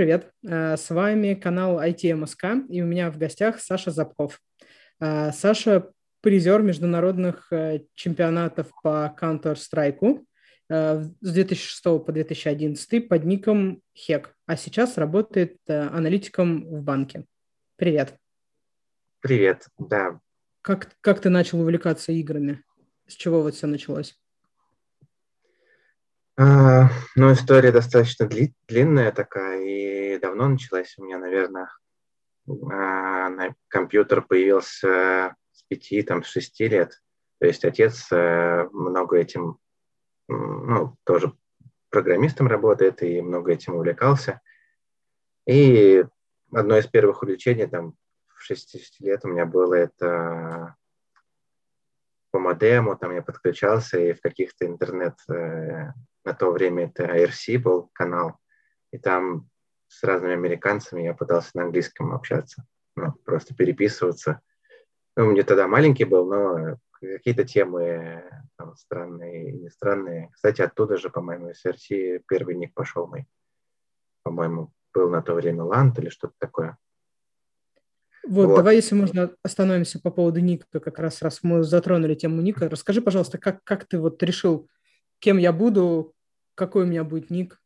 Привет, э, с вами канал IT и у меня в гостях Саша Запков. Э, Саша призер международных э, чемпионатов по Counter-Strike с 2006 по 2011 под ником Хек, а сейчас работает аналитиком в банке. Привет. Привет, да. Как, как ты начал увлекаться играми? С чего вот все началось? А, ну, история достаточно дли- длинная такая, и давно началась у меня, наверное. А, компьютер появился с пяти, там, с шести лет. То есть отец а, много этим, ну, тоже программистом работает и много этим увлекался. И одно из первых увлечений, там, в 60 лет у меня было это по модему, там я подключался и в каких-то интернет э, на то время это IRC был канал, и там с разными американцами я пытался на английском общаться, ну, просто переписываться. Ну, мне тогда маленький был, но какие-то темы там, странные и не странные. Кстати, оттуда же, по-моему, из IRC первый ник пошел мой. По-моему, был на то время Ланд или что-то такое. Вот, вот, давай, если можно, остановимся по поводу Ника, как раз раз мы затронули тему Ника. Расскажи, пожалуйста, как, как ты вот решил кем я буду, какой у меня будет ник.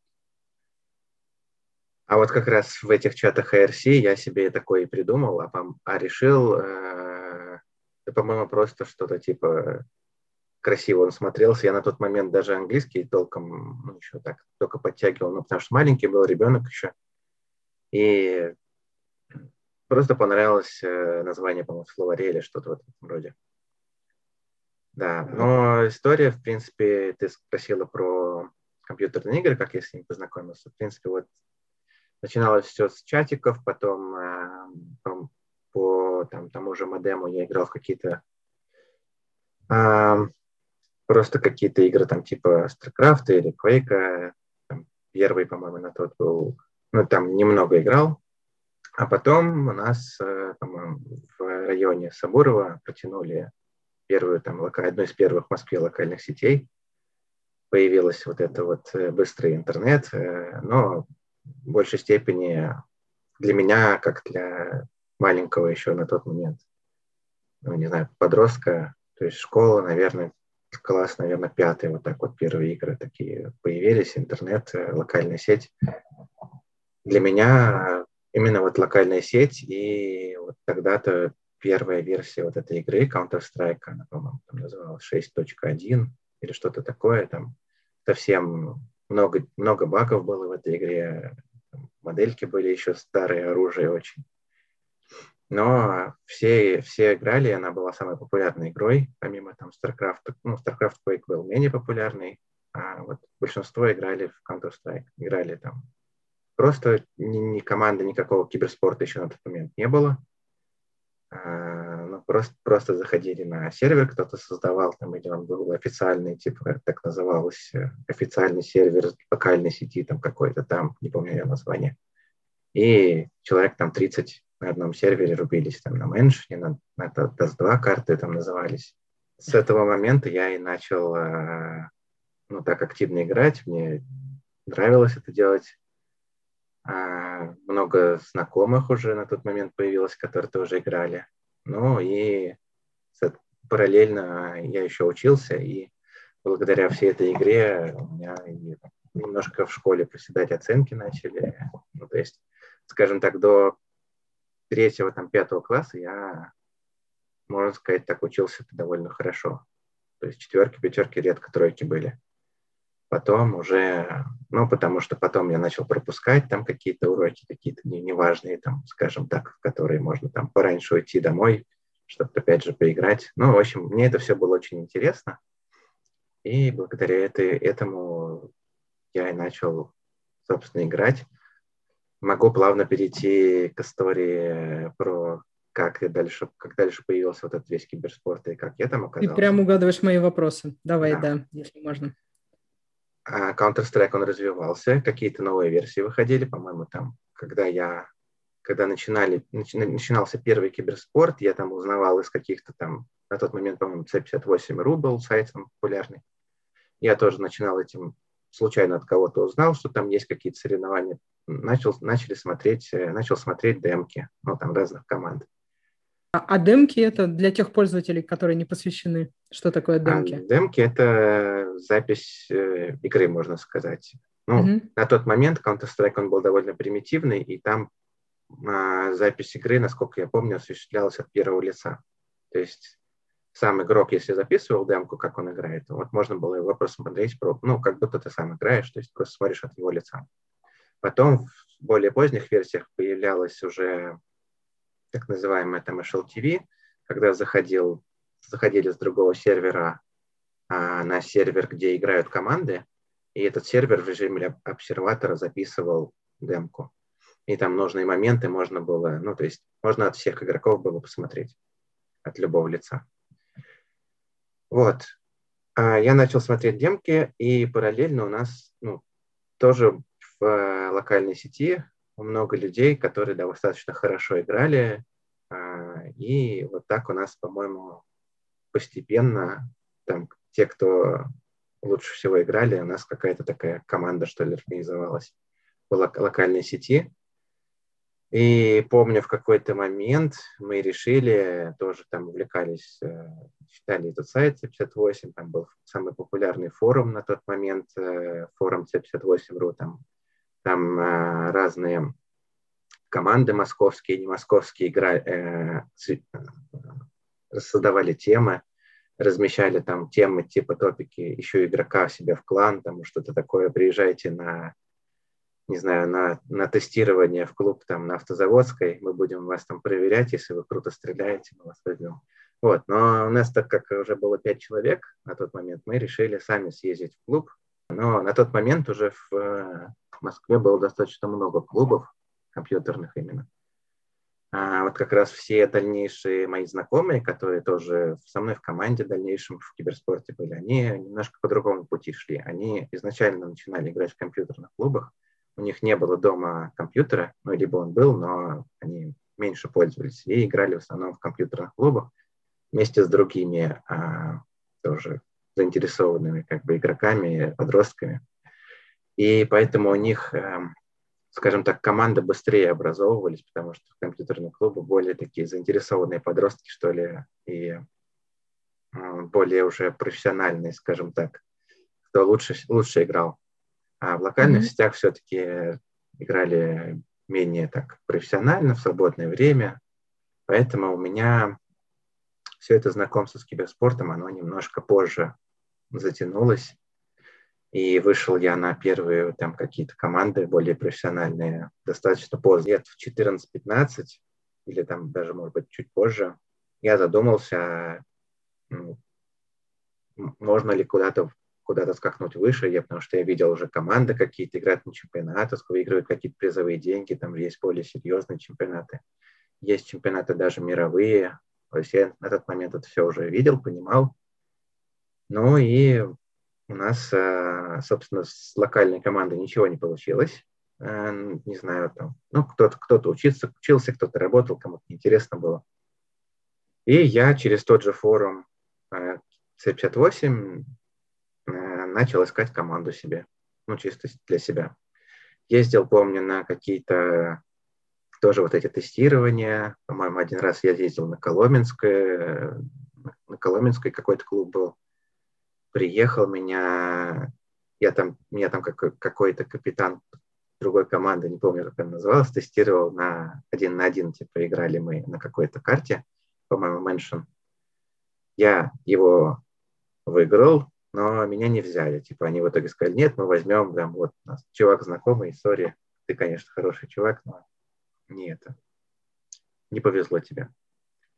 А вот как раз в этих чатах ARC я себе такое и придумал, а, а решил, э, по-моему, просто что-то типа красиво он смотрелся. Я на тот момент даже английский толком, ну, еще так, только подтягивал, ну, потому что маленький был ребенок еще. И просто понравилось э, название, по-моему, словаре или что-то в этом роде. Да, но история, в принципе, ты спросила про компьютерные игры, как я с ними познакомился. В принципе, вот начиналось все с чатиков, потом э, по, там, тому же модему я играл в какие-то э, просто какие-то игры там типа StarCraft или Quake. Там, первый, по-моему, на тот был, ну, там немного играл. А потом у нас, э, по-моему, в районе Сабурова протянули первую, там, одну из первых в Москве локальных сетей. Появилась вот это вот э, быстрый интернет, э, но в большей степени для меня, как для маленького еще на тот момент, ну, не знаю, подростка, то есть школа, наверное, класс, наверное, пятый, вот так вот первые игры такие появились, интернет, э, локальная сеть. Для меня именно вот локальная сеть, и вот тогда-то первая версия вот этой игры, Counter-Strike, она, по-моему, там называлась 6.1 или что-то такое, там совсем много, много багов было в этой игре, модельки были еще старые, оружие очень. Но все, все играли, она была самой популярной игрой, помимо там StarCraft. Ну, StarCraft Quake был менее популярный, а вот большинство играли в Counter-Strike. Играли там просто ни, ни команды, никакого киберспорта еще на тот момент не было. А, ну, просто, просто заходили на сервер, кто-то создавал там, или он был официальный, типа, так называлось, э, официальный сервер локальной сети там какой-то там, не помню я название. И человек там 30 на одном сервере рубились там на меншине, на, на DAS-2 карты там назывались. С этого момента я и начал э, ну, так активно играть, мне нравилось это делать. Много знакомых уже на тот момент появилось, которые тоже играли. Ну и параллельно я еще учился, и благодаря всей этой игре у меня немножко в школе проседать оценки начали. Ну, то есть, скажем так, до третьего, там, пятого класса я, можно сказать, так учился довольно хорошо. То есть четверки, пятерки, редко тройки были. Потом уже, ну, потому что потом я начал пропускать там какие-то уроки, какие-то неважные, там, скажем так, в которые можно там пораньше уйти домой, чтобы опять же поиграть. Ну, в общем, мне это все было очень интересно. И благодаря это, этому я и начал, собственно, играть. Могу плавно перейти к истории про как и дальше, как дальше появился вот этот весь киберспорт и как я там оказался. Ты прям угадываешь мои вопросы. Давай, да, да если можно. А Counter-Strike, он развивался, какие-то новые версии выходили, по-моему, там, когда я, когда начинали, начинался первый киберспорт, я там узнавал из каких-то там, на тот момент, по-моему, C58.ru был сайт там популярный. Я тоже начинал этим, случайно от кого-то узнал, что там есть какие-то соревнования начал, начали смотреть, э, начал смотреть демки, ну, там, разных команд. А, а демки это для тех пользователей, которые не посвящены? Что такое демки? А, демки это запись э, игры, можно сказать. Ну, угу. на тот момент Counter-Strike он был довольно примитивный, и там э, запись игры, насколько я помню, осуществлялась от первого лица. То есть сам игрок, если записывал демку, как он играет, вот можно было его просто смотреть, ну, как будто ты сам играешь, то есть просто смотришь от его лица. Потом в более поздних версиях появлялась уже так называемая там HLTV, когда заходил, заходили с другого сервера а, на сервер, где играют команды, и этот сервер в режиме обсерватора записывал демку. И там нужные моменты можно было, ну, то есть можно от всех игроков было посмотреть, от любого лица. Вот. А я начал смотреть демки, и параллельно у нас ну, тоже в э, локальной сети много людей, которые достаточно хорошо играли. А, и вот так у нас, по-моему, постепенно там те, кто лучше всего играли, у нас какая-то такая команда, что ли, организовалась в локальной сети. И помню, в какой-то момент мы решили, тоже там увлекались, э, читали этот сайт C58, там был самый популярный форум на тот момент, э, форум C58.ru, там, там э, разные команды московские, не московские играли, создавали темы, размещали там темы типа топики, еще игрока себе в клан, там что-то такое, приезжайте на не знаю, на, на тестирование в клуб там на Автозаводской, мы будем вас там проверять, если вы круто стреляете, мы вас возьмем. Вот, но у нас, так как уже было пять человек на тот момент, мы решили сами съездить в клуб. Но на тот момент уже в, в Москве было достаточно много клубов компьютерных именно. А вот как раз все дальнейшие мои знакомые, которые тоже со мной в команде в дальнейшем в киберспорте были, они немножко по другому пути шли. Они изначально начинали играть в компьютерных клубах, у них не было дома компьютера, ну, либо он был, но они меньше пользовались и играли в основном в компьютерных клубах вместе с другими а, тоже заинтересованными как бы игроками, подростками. И поэтому у них, а, скажем так, команды быстрее образовывались, потому что в компьютерных клубах более такие заинтересованные подростки, что ли, и а, более уже профессиональные, скажем так, кто лучше, лучше играл. А в локальных mm-hmm. сетях все-таки играли менее так профессионально, в свободное время. Поэтому у меня все это знакомство с киберспортом, оно немножко позже затянулось. И вышел я на первые там какие-то команды более профессиональные достаточно поздно, лет в 14-15 или там даже, может быть, чуть позже. Я задумался, можно ли куда-то куда-то скакнуть выше, я, потому что я видел уже команды какие-то играют на чемпионатах, выигрывают какие-то призовые деньги, там есть более серьезные чемпионаты. Есть чемпионаты даже мировые. То есть я на тот момент это все уже видел, понимал. Ну и у нас, э, собственно, с локальной командой ничего не получилось. Э, не знаю, там, ну, кто-то кто учился, учился, кто-то работал, кому-то интересно было. И я через тот же форум C58 начал искать команду себе, ну, чисто для себя. Ездил, помню, на какие-то тоже вот эти тестирования. По-моему, один раз я ездил на Коломенское, на Коломенской какой-то клуб был. Приехал меня, я там, меня там какой-то капитан другой команды, не помню, как она называлась, тестировал на один на один, типа, играли мы на какой-то карте, по-моему, Mansion. Я его выиграл, но меня не взяли. Типа они в итоге сказали, нет, мы возьмем, там, вот у нас чувак знакомый, сори, ты, конечно, хороший чувак, но не это. Не повезло тебе.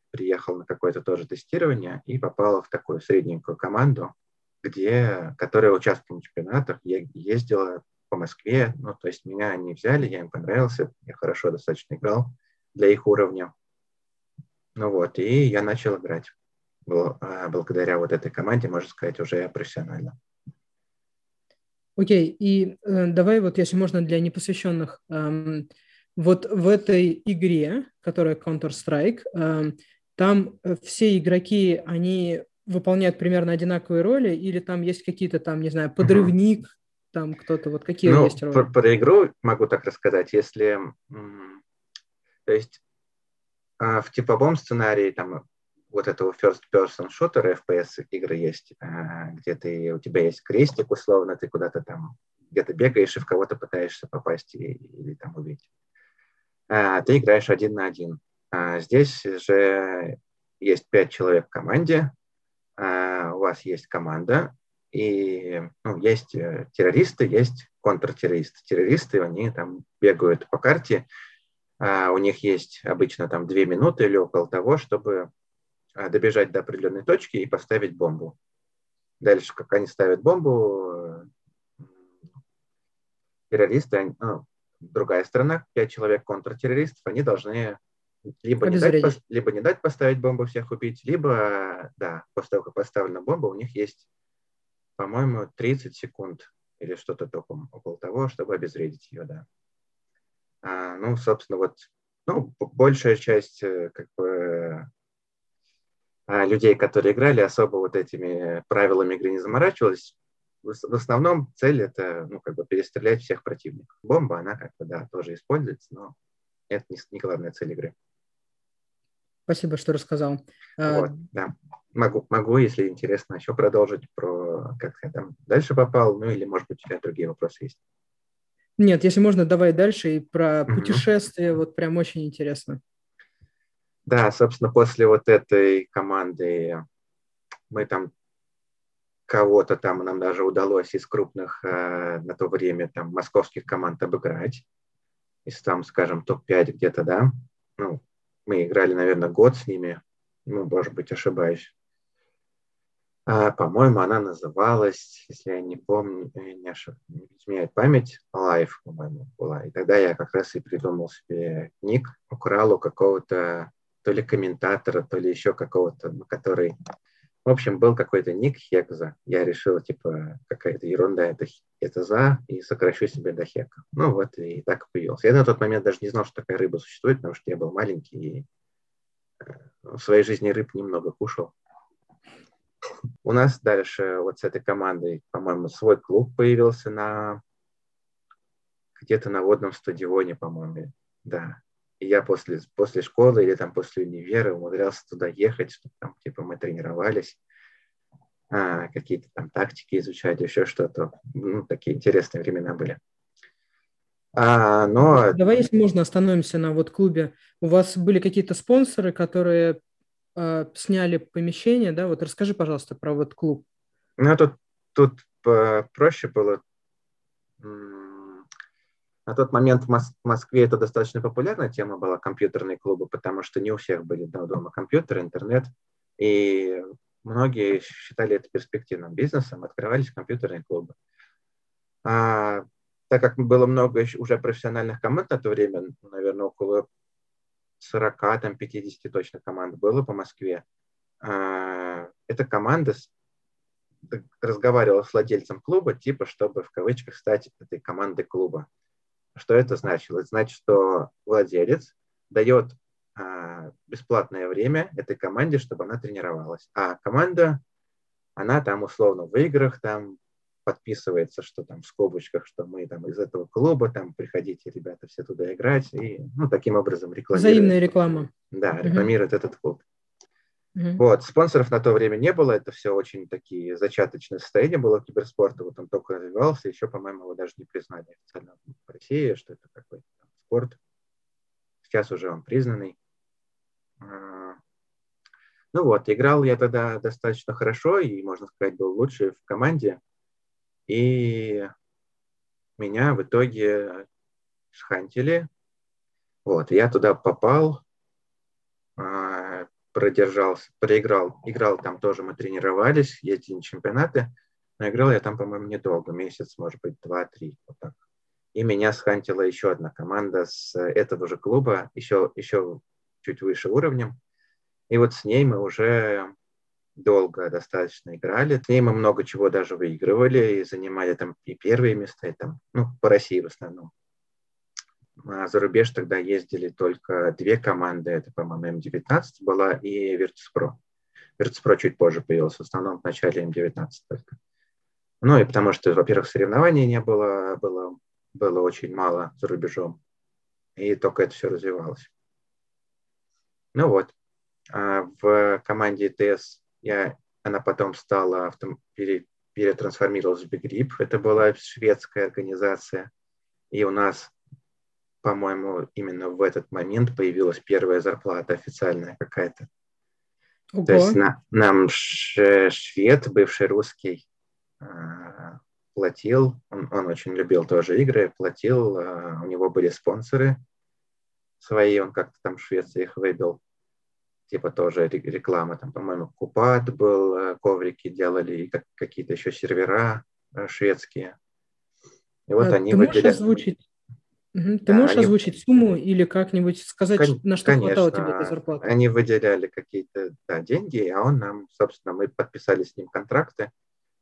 Приехал на какое-то тоже тестирование и попал в такую средненькую команду, где, которая участвовала в чемпионатах, я ездила по Москве, ну, то есть меня не взяли, я им понравился, я хорошо достаточно играл для их уровня. Ну вот, и я начал играть. А, благодаря вот этой команде, можно сказать, уже профессионально. Окей, okay. и э, давай вот, если можно, для непосвященных, эм, вот в этой игре, которая Counter-Strike, эм, там э, все игроки, они выполняют примерно одинаковые роли, или там есть какие-то там, не знаю, подрывник, uh-huh. там кто-то, вот какие ну, есть роли? Про, про игру могу так рассказать, если, то есть а, в типовом сценарии там вот этого first person shooter FPS игры есть, а, где ты, у тебя есть крестик условно, ты куда-то там где-то бегаешь и в кого-то пытаешься попасть и, или там убить. А, ты играешь один на один. А здесь же есть пять человек в команде, у вас есть команда, и ну, есть э, террористы, есть контртеррористы. Террористы, они там бегают по карте, а у них есть обычно там две минуты или около того, чтобы а, добежать до определенной точки и поставить бомбу. Дальше, как они ставят бомбу, террористы, ну, другая сторона, пять человек контртеррористов, они должны либо не, дать, либо не дать поставить бомбу, всех убить, либо, да, после того, как поставлена бомба, у них есть, по-моему, 30 секунд или что-то такое около того, чтобы обезвредить ее, да. А, ну, собственно, вот, ну, большая часть, э, как бы, а, людей, которые играли, особо вот этими правилами игры не заморачивалась. В основном цель это, ну, как бы перестрелять всех противников. Бомба, она как бы, да, тоже используется, но это не, не главная цель игры. Спасибо, что рассказал. А, вот, да. Могу, могу, если интересно, еще продолжить про как я там дальше попал, ну или, может быть, у тебя другие вопросы есть. Нет, если можно, давай дальше и про угу. путешествия, вот прям очень интересно. Да, собственно, после вот этой команды мы там кого-то там нам даже удалось из крупных э, на то время там московских команд обыграть. Из там, скажем, топ-5 где-то, да. Ну, мы играли, наверное, год с ними. Ну, может быть, ошибаюсь. А, по-моему, она называлась, если я не помню, э, не, ошиб... не изменяет память, Life, по-моему, была. И тогда я как раз и придумал себе ник, украл у какого-то то ли комментатора, то ли еще какого-то, который... В общем, был какой-то ник Хекза. Я решил, типа, какая-то ерунда, это, это за, и сокращу себе до Хека. Ну вот, и так появился. Я на тот момент даже не знал, что такая рыба существует, потому что я был маленький и э, в своей жизни рыб немного кушал. У нас дальше вот с этой командой, по-моему, свой клуб появился на где-то на водном стадионе, по-моему, да. И я после, после школы или там после универа умудрялся туда ехать, чтобы там, типа, мы тренировались, а, какие-то там тактики изучать, еще что-то. Ну, такие интересные времена были. А, но... Давай, если можно, остановимся на вот клубе. У вас были какие-то спонсоры, которые э, сняли помещение, да? Вот расскажи, пожалуйста, про вот клуб. Ну, тут, тут проще было на тот момент в Москве это достаточно популярная тема была, компьютерные клубы, потому что не у всех были дома компьютеры, интернет, и многие считали это перспективным бизнесом, открывались компьютерные клубы. А, так как было много уже профессиональных команд на то время, наверное, около 40, там 50 точно команд было по Москве, а, эта команда разговаривала с владельцем клуба, типа, чтобы в кавычках стать этой командой клуба. Что это значило? Это значит, что владелец дает а, бесплатное время этой команде, чтобы она тренировалась. А команда, она там условно в играх там подписывается, что там в скобочках, что мы там из этого клуба, там приходите, ребята, все туда играть, и ну, таким образом рекламирует. Взаимная реклама. Да, рекламирует угу. этот клуб. Угу. Вот, спонсоров на то время не было, это все очень такие зачаточные состояния было киберспорта, вот он только развивался, еще, по-моему, его даже не признали официально в России, что это какой-то спорт. Сейчас уже он признанный. А, ну вот, играл я тогда достаточно хорошо и, можно сказать, был лучший в команде. И меня в итоге схантили. Вот, я туда попал, а, продержался, проиграл, играл там тоже, мы тренировались, ездили на чемпионаты, но играл я там, по-моему, недолго, месяц, может быть, два-три, вот так. И меня схантила еще одна команда с этого же клуба, еще, еще чуть выше уровнем. И вот с ней мы уже долго достаточно играли. С ней мы много чего даже выигрывали и занимали там и первые места, и там, ну, по России в основном. А за рубеж тогда ездили только две команды. Это, по-моему, М19 была и Virtus.pro. Virtus.pro чуть позже появился. В основном в начале М19 только. Ну и потому что, во-первых, соревнований не было, было, было очень мало за рубежом. И только это все развивалось. Ну вот. А в команде ТС я, она потом стала, перетрансформировалась в Big Grip. Это была шведская организация. И у нас, по-моему, именно в этот момент появилась первая зарплата официальная какая-то. Ого. То есть на, нам швед, бывший русский, а, платил, он, он очень любил тоже игры, платил, а, у него были спонсоры свои, он как-то там в Швеции их выбил, типа тоже реклама, там, по-моему, Купат был, э, коврики делали, как, какие-то еще сервера шведские. И вот а они ты выделяли... озвучить, угу. ты да, можешь они... озвучить сумму или как-нибудь сказать, Кон... на что Конечно, хватало тебе этой зарплаты? Они выделяли какие-то да, деньги, а он нам, собственно, мы подписали с ним контракты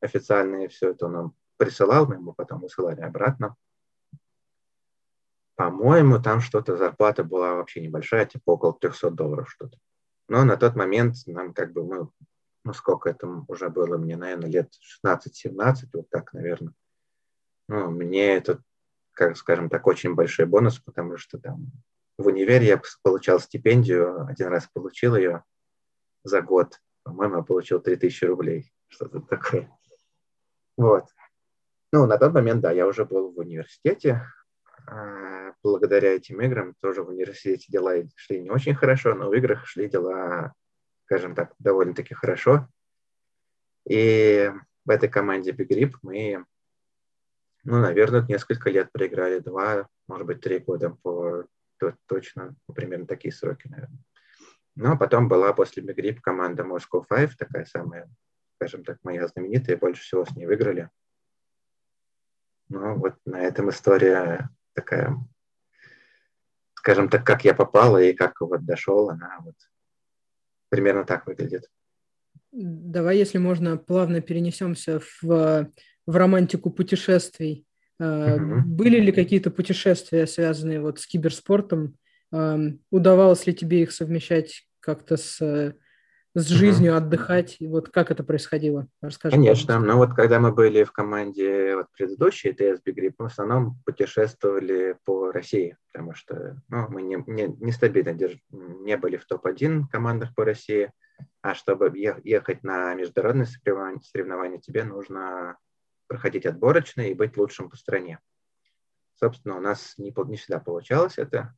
официальные, все это он нам присылал, мы ему потом высылали обратно. По-моему, там что-то зарплата была вообще небольшая, типа около 300 долларов что-то. Но на тот момент нам как бы, мы, ну сколько это уже было, мне, наверное, лет 16-17, вот так, наверное. Ну, мне это, как скажем так, очень большой бонус, потому что там в универе я получал стипендию, один раз получил ее за год. По-моему, я получил 3000 рублей, что-то такое. Вот. Ну, на тот момент, да, я уже был в университете. А, благодаря этим играм тоже в университете дела шли не очень хорошо, но в играх шли дела, скажем так, довольно-таки хорошо. И в этой команде Big Grip мы ну, наверное, несколько лет проиграли, два, может быть, три года по точно, ну, примерно такие сроки, наверное. Ну, а потом была после Мигрип команда Moscow Five, такая самая, скажем так, моя знаменитая, больше всего с ней выиграли. Ну, вот на этом история такая, скажем так, как я попала и как вот дошел, она вот примерно так выглядит. Давай, если можно, плавно перенесемся в в романтику путешествий. Uh-huh. Были ли какие-то путешествия, связанные вот с киберспортом? Удавалось ли тебе их совмещать как-то с, с жизнью, uh-huh. отдыхать? И вот как это происходило? Расскажи. Конечно. Пожалуйста. Ну вот когда мы были в команде вот, предыдущей TS Big мы в основном путешествовали по России, потому что ну, мы не, не, нестабильно держ... не были в топ-1 командах по России, а чтобы ехать на международные соревнования тебе нужно проходить отборочные и быть лучшим по стране. Собственно, у нас не, не всегда получалось это.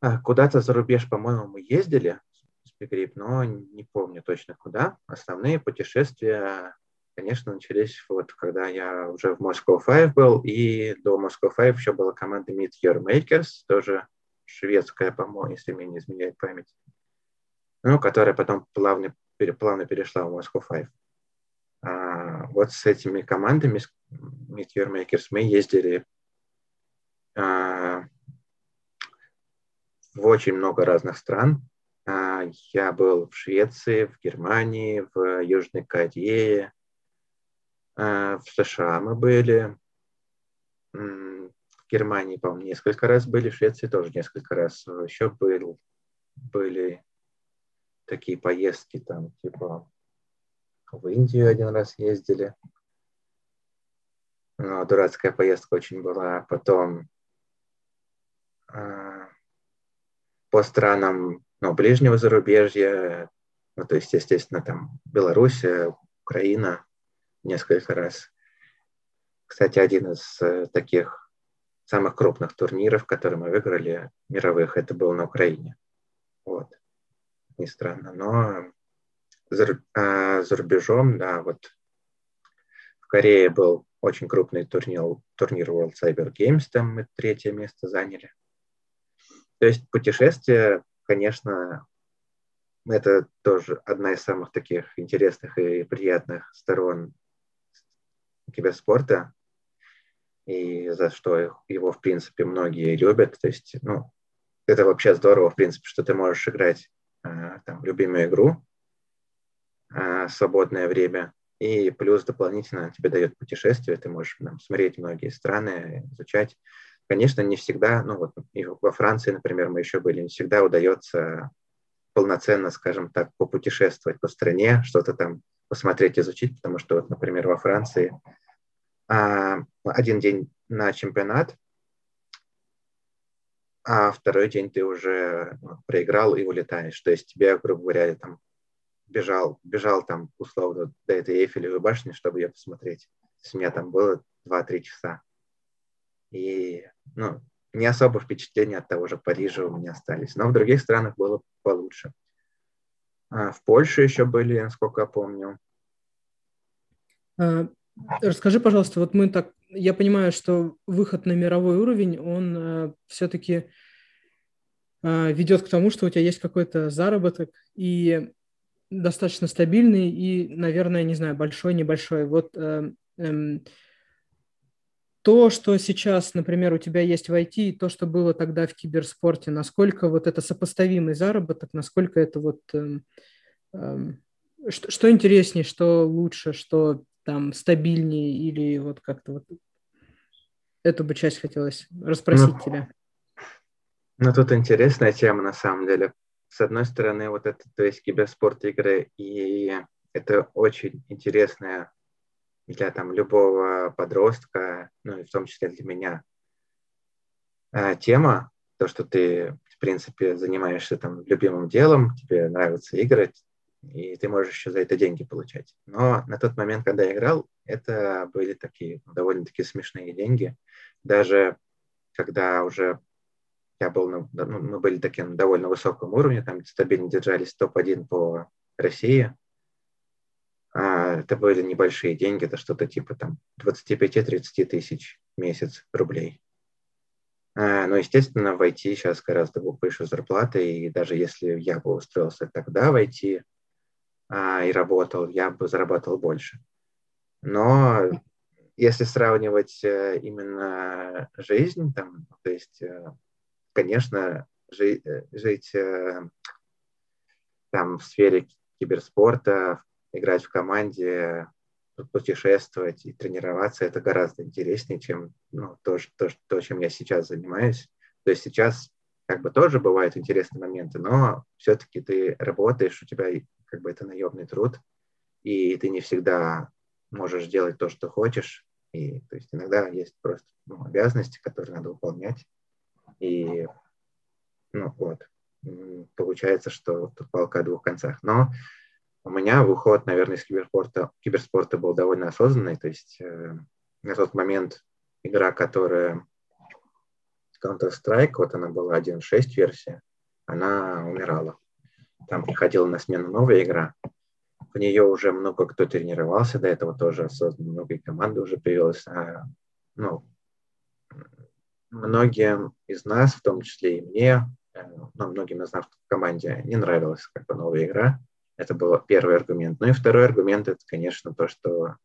А, куда-то за рубеж, по-моему, мы ездили с Пегрип, но не помню точно куда. Основные путешествия, конечно, начались вот когда я уже в Moscow Five был, и до Moscow Five еще была команда Meet Your Makers, тоже шведская, по-моему, если мне не изменяет память, ну, которая потом плавно, плавно перешла в Moscow Five. А, вот с этими командами, Meet Your Makers, мы ездили а, в очень много разных стран. А, я был в Швеции, в Германии, в Южной Корее, в США мы были, в Германии, по-моему, несколько раз были, в Швеции тоже несколько раз. Еще был, были такие поездки там, типа в Индию один раз ездили. Но дурацкая поездка очень была. Потом э, по странам ну, ближнего зарубежья, ну, то есть, естественно, там Беларусь, Украина несколько раз. Кстати, один из э, таких самых крупных турниров, которые мы выиграли, мировых, это был на Украине. Вот. Не странно, но за, а, за рубежом, да, вот в Корее был очень крупный турнир, турнир World Cyber Games, там мы третье место заняли. То есть путешествия, конечно, это тоже одна из самых таких интересных и приятных сторон киберспорта, и за что его, в принципе, многие любят. То есть, ну, это вообще здорово, в принципе, что ты можешь играть э, там, любимую игру, а, свободное время. И плюс дополнительно тебе дает путешествие, ты можешь там, смотреть многие страны, изучать. Конечно, не всегда, ну вот и во Франции, например, мы еще были, не всегда удается полноценно, скажем так, попутешествовать по стране, что-то там посмотреть, изучить, потому что, вот, например, во Франции а, один день на чемпионат, а второй день ты уже ну, проиграл и улетаешь. То есть тебе, грубо говоря, там бежал, бежал там условно до этой Эйфелевой башни, чтобы ее посмотреть. У меня там было 2-3 часа. И ну, не особо впечатления от того же Парижа у меня остались. Но в других странах было получше. А в Польше еще были, насколько я помню. А, расскажи, пожалуйста, вот мы так, я понимаю, что выход на мировой уровень, он э, все-таки э, ведет к тому, что у тебя есть какой-то заработок и достаточно стабильный и, наверное, не знаю, большой, небольшой. Вот э, э, то, что сейчас, например, у тебя есть в IT, и то, что было тогда в киберспорте, насколько вот это сопоставимый заработок, насколько это вот... Э, э, что, что интереснее, что лучше, что там стабильнее или вот как-то вот эту бы часть хотелось расспросить ну, тебя. Ну, тут интересная тема на самом деле. С одной стороны, вот это, то есть киберспорт игры, и это очень интересная для там любого подростка, ну и в том числе для меня, э, тема, то, что ты, в принципе, занимаешься там любимым делом, тебе нравится играть, и ты можешь еще за это деньги получать. Но на тот момент, когда я играл, это были такие довольно-таки смешные деньги. Даже когда уже я был, ну, мы были таким довольно высоком уровне, там стабильно держались топ-1 по России, а, это были небольшие деньги, это что-то типа там 25-30 тысяч в месяц рублей. А, но, естественно, в IT сейчас гораздо выше зарплаты, и даже если я бы устроился тогда в IT а, и работал, я бы зарабатывал больше. Но если сравнивать э, именно жизнь, там, то есть, э, конечно, жить, э, жить там в сфере киберспорта, играть в команде, путешествовать и тренироваться, это гораздо интереснее, чем ну, то, то, то, чем я сейчас занимаюсь. То есть сейчас как бы тоже бывают интересные моменты, но все-таки ты работаешь, у тебя как бы это наемный труд, и ты не всегда можешь делать то, что хочешь. И то есть иногда есть просто ну, обязанности, которые надо выполнять. И ну вот, получается, что тут палка о двух концах. Но у меня выход, наверное, из киберспорта, киберспорта был довольно осознанный. То есть э, на тот момент игра, которая Counter-Strike, вот она была 1.6 версия, она умирала. Там приходила на смену новая игра. В нее уже много кто тренировался, до этого тоже осознанно много команды уже появилось. А, ну, многим из нас, в том числе и мне, ну, многим из нас в команде не нравилась как бы новая игра. Это был первый аргумент. Ну и второй аргумент – это, конечно, то, что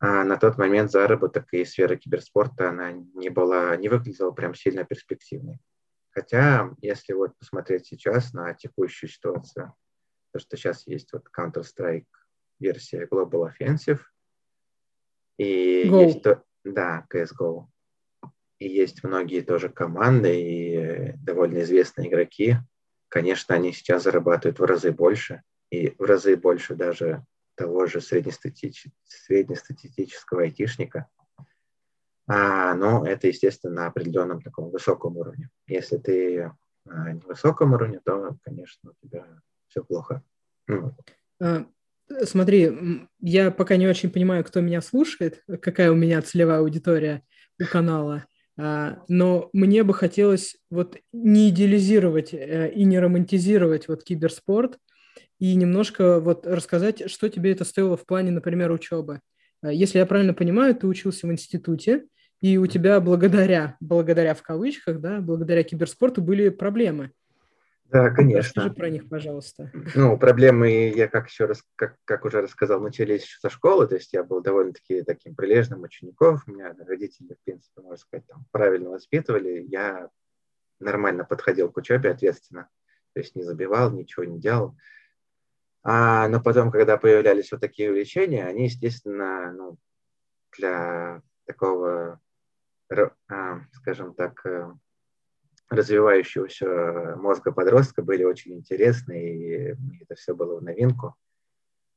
а, на тот момент заработок и сфера киберспорта, она не была, не выглядела прям сильно перспективной. Хотя, если вот посмотреть сейчас на текущую ситуацию, то, что сейчас есть вот Counter-Strike версия Global Offensive, и Go. есть, то, да, CSGO, и есть многие тоже команды и довольно известные игроки, конечно, они сейчас зарабатывают в разы больше, и в разы больше даже того же среднестатистического айтишника. А, но это, естественно, на определенном таком высоком уровне. Если ты на невысоком уровне, то, конечно, у тебя все плохо. Ну. А, смотри, я пока не очень понимаю, кто меня слушает, какая у меня целевая аудитория у канала. А, но мне бы хотелось вот не идеализировать э, и не романтизировать вот киберспорт, и немножко вот рассказать, что тебе это стоило в плане, например, учебы. А, если я правильно понимаю, ты учился в институте, и у тебя благодаря, благодаря в кавычках, да, благодаря киберспорту были проблемы. Да, конечно. Расскажи про них, пожалуйста. Ну, проблемы, я как еще раз, как, как уже рассказал, начались еще со школы, то есть я был довольно-таки таким прилежным учеником, у меня родители, в принципе, можно сказать, там, правильно воспитывали, я нормально подходил к учебе ответственно, то есть не забивал, ничего не делал. А, но потом, когда появлялись вот такие увлечения, они, естественно, ну, для такого, а, скажем так, э, развивающегося мозга подростка были очень интересны, и это все было в новинку.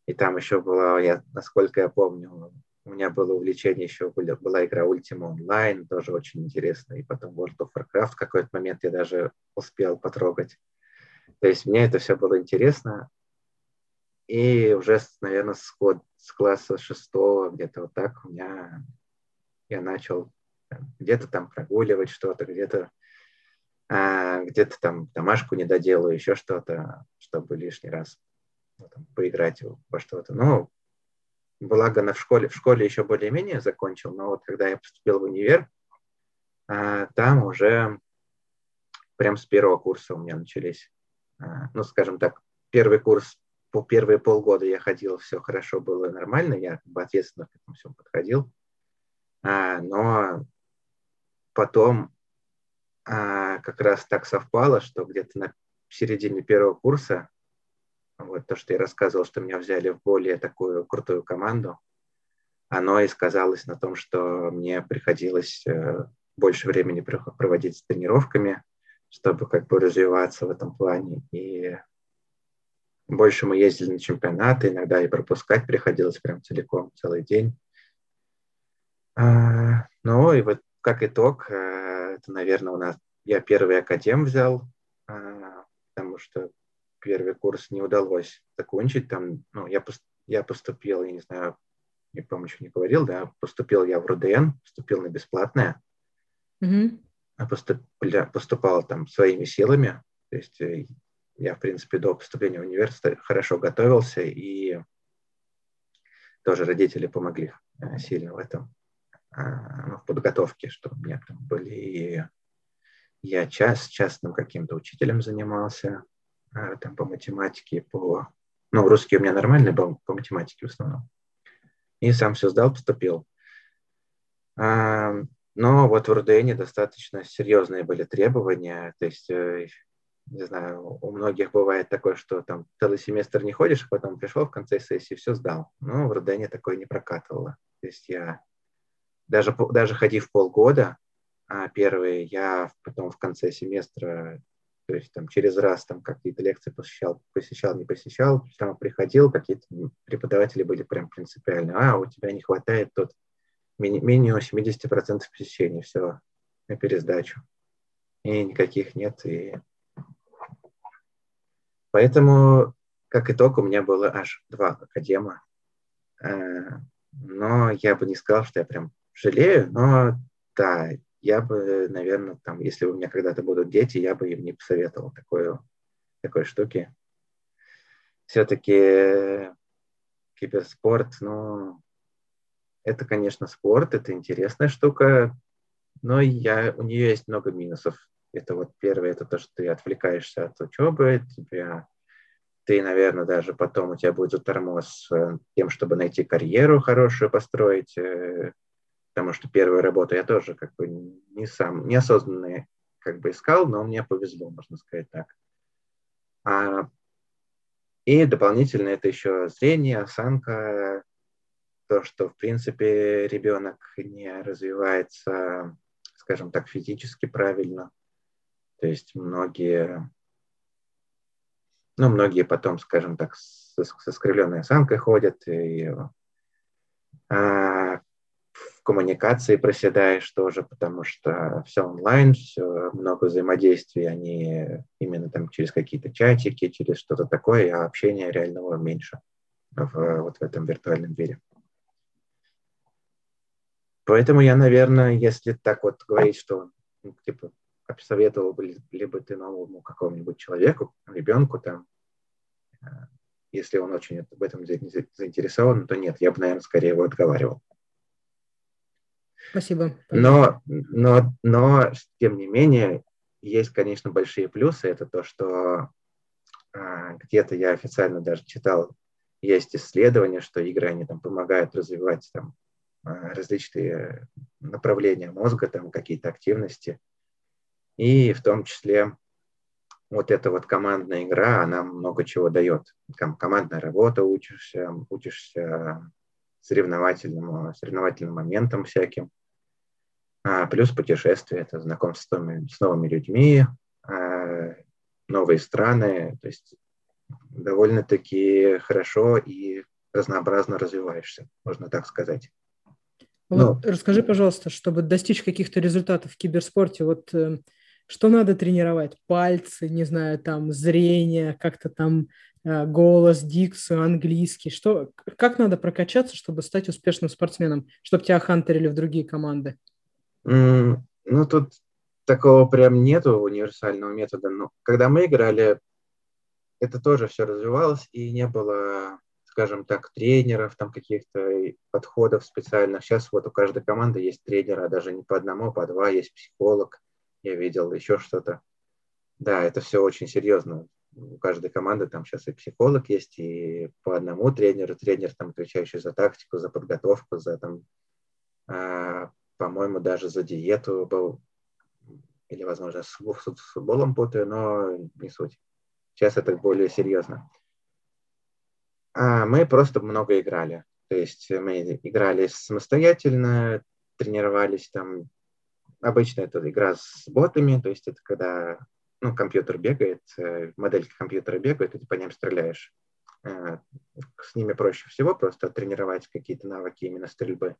И там еще было, я, насколько я помню, у меня было увлечение еще, была игра Ultima Online, тоже очень интересная. И потом World of Warcraft в какой-то момент я даже успел потрогать. То есть мне это все было интересно. И уже, наверное, с, год, с класса шестого, где-то вот так, у меня я начал где-то там прогуливать что-то, где-то где-то там домашку не доделаю, еще что-то, чтобы лишний раз ну, там, поиграть во что-то. Ну, благо на в школе, в школе еще более-менее закончил, но вот когда я поступил в универ, а, там уже прям с первого курса у меня начались, а, ну, скажем так, первый курс, по первые полгода я ходил, все хорошо было нормально, я как бы ответственно к этому всему подходил, а, но потом а, как раз так совпало, что где-то на середине первого курса, вот то, что я рассказывал, что меня взяли в более такую крутую команду, оно и сказалось на том, что мне приходилось э, больше времени проводить с тренировками, чтобы как бы развиваться в этом плане. И больше мы ездили на чемпионаты, иногда и пропускать приходилось прям целиком, целый день. А, ну и вот как итог, э, это, наверное, у нас я первый академ взял, а, потому что первый курс не удалось закончить. Там, ну, я, я поступил, я не знаю, не помню, что не говорил, да, поступил я в РУДН, поступил на бесплатное. Mm-hmm. Поступал, поступал там своими силами. То есть э, я, в принципе, до поступления в университет хорошо готовился, и тоже родители помогли э, сильно в этом. А, в подготовке, что у меня там были я час частным каким-то учителем занимался, а, там по математике, по... Ну, русский у меня нормальный был, по математике в основном. И сам все сдал, поступил. А, но вот в РУДН достаточно серьезные были требования, то есть, э, не знаю, у многих бывает такое, что там целый семестр не ходишь, а потом пришел в конце сессии, все сдал. Но в РУДН такое не прокатывало. То есть я даже, даже ходив полгода, а первые, я потом в конце семестра, то есть там через раз там какие-то лекции посещал, посещал, не посещал, там приходил, какие-то преподаватели были прям принципиально, а, у тебя не хватает тут минимум 70% посещений, все, на пересдачу. И никаких нет. И... Поэтому, как итог, у меня было аж два академа. Э, но я бы не сказал, что я прям жалею, но да, я бы, наверное, там, если у меня когда-то будут дети, я бы им не посоветовал такой, такой штуки. Все-таки киберспорт, ну, это, конечно, спорт, это интересная штука, но я, у нее есть много минусов. Это вот первое, это то, что ты отвлекаешься от учебы, тебя, ты, наверное, даже потом у тебя будет тормоз тем, чтобы найти карьеру хорошую построить, э, потому что первую работу я тоже как бы не сам, неосознанно как бы искал, но мне повезло, можно сказать так. А, и дополнительно это еще зрение, осанка, то, что, в принципе, ребенок не развивается, скажем так, физически правильно. То есть многие, ну, многие потом, скажем так, со, со скривленной осанкой ходят, и а, коммуникации проседаешь тоже, потому что все онлайн, все много взаимодействий, они именно там через какие-то чатики, через что-то такое, а общения реального меньше в, вот в этом виртуальном мире. Поэтому я, наверное, если так вот говорить, что ну, типа посоветовал бы либо ты новому какому-нибудь человеку, ребенку там, э, если он очень в этом заинтересован, то нет, я бы, наверное, скорее его отговаривал. Спасибо. Но, но, но, тем не менее, есть, конечно, большие плюсы. Это то, что а, где-то я официально даже читал, есть исследования, что игры, они там помогают развивать там а, различные направления мозга, там какие-то активности. И в том числе вот эта вот командная игра, она много чего дает. Там командная работа учишься, учишься соревновательным, соревновательным моментом всяким. А, плюс путешествия, это знакомство с новыми, с новыми людьми, а, новые страны. То есть довольно-таки хорошо и разнообразно развиваешься, можно так сказать. Вот ну, расскажи, пожалуйста, чтобы достичь каких-то результатов в киберспорте, вот э, что надо тренировать? Пальцы, не знаю, там зрение, как-то там э, голос, дикцию, английский. Что, как надо прокачаться, чтобы стать успешным спортсменом, чтобы тебя хантерили в другие команды? Mm, ну, тут такого прям нету универсального метода. Но когда мы играли, это тоже все развивалось, и не было скажем так, тренеров, там каких-то подходов специальных. Сейчас вот у каждой команды есть тренера, даже не по одному, а по два, есть психолог, я видел, еще что-то. Да, это все очень серьезно. У каждой команды там сейчас и психолог есть, и по одному тренеру, тренер там отвечающий за тактику, за подготовку, за там, э, по-моему, даже за диету был, или, возможно, с, с футболом путаю, но не суть. Сейчас это более серьезно. А мы просто много играли. То есть мы играли самостоятельно, тренировались там. Обычно это игра с ботами, то есть это когда ну, компьютер бегает, э, модельки компьютера бегают, и ты по ним стреляешь. Э, с ними проще всего просто тренировать какие-то навыки именно стрельбы.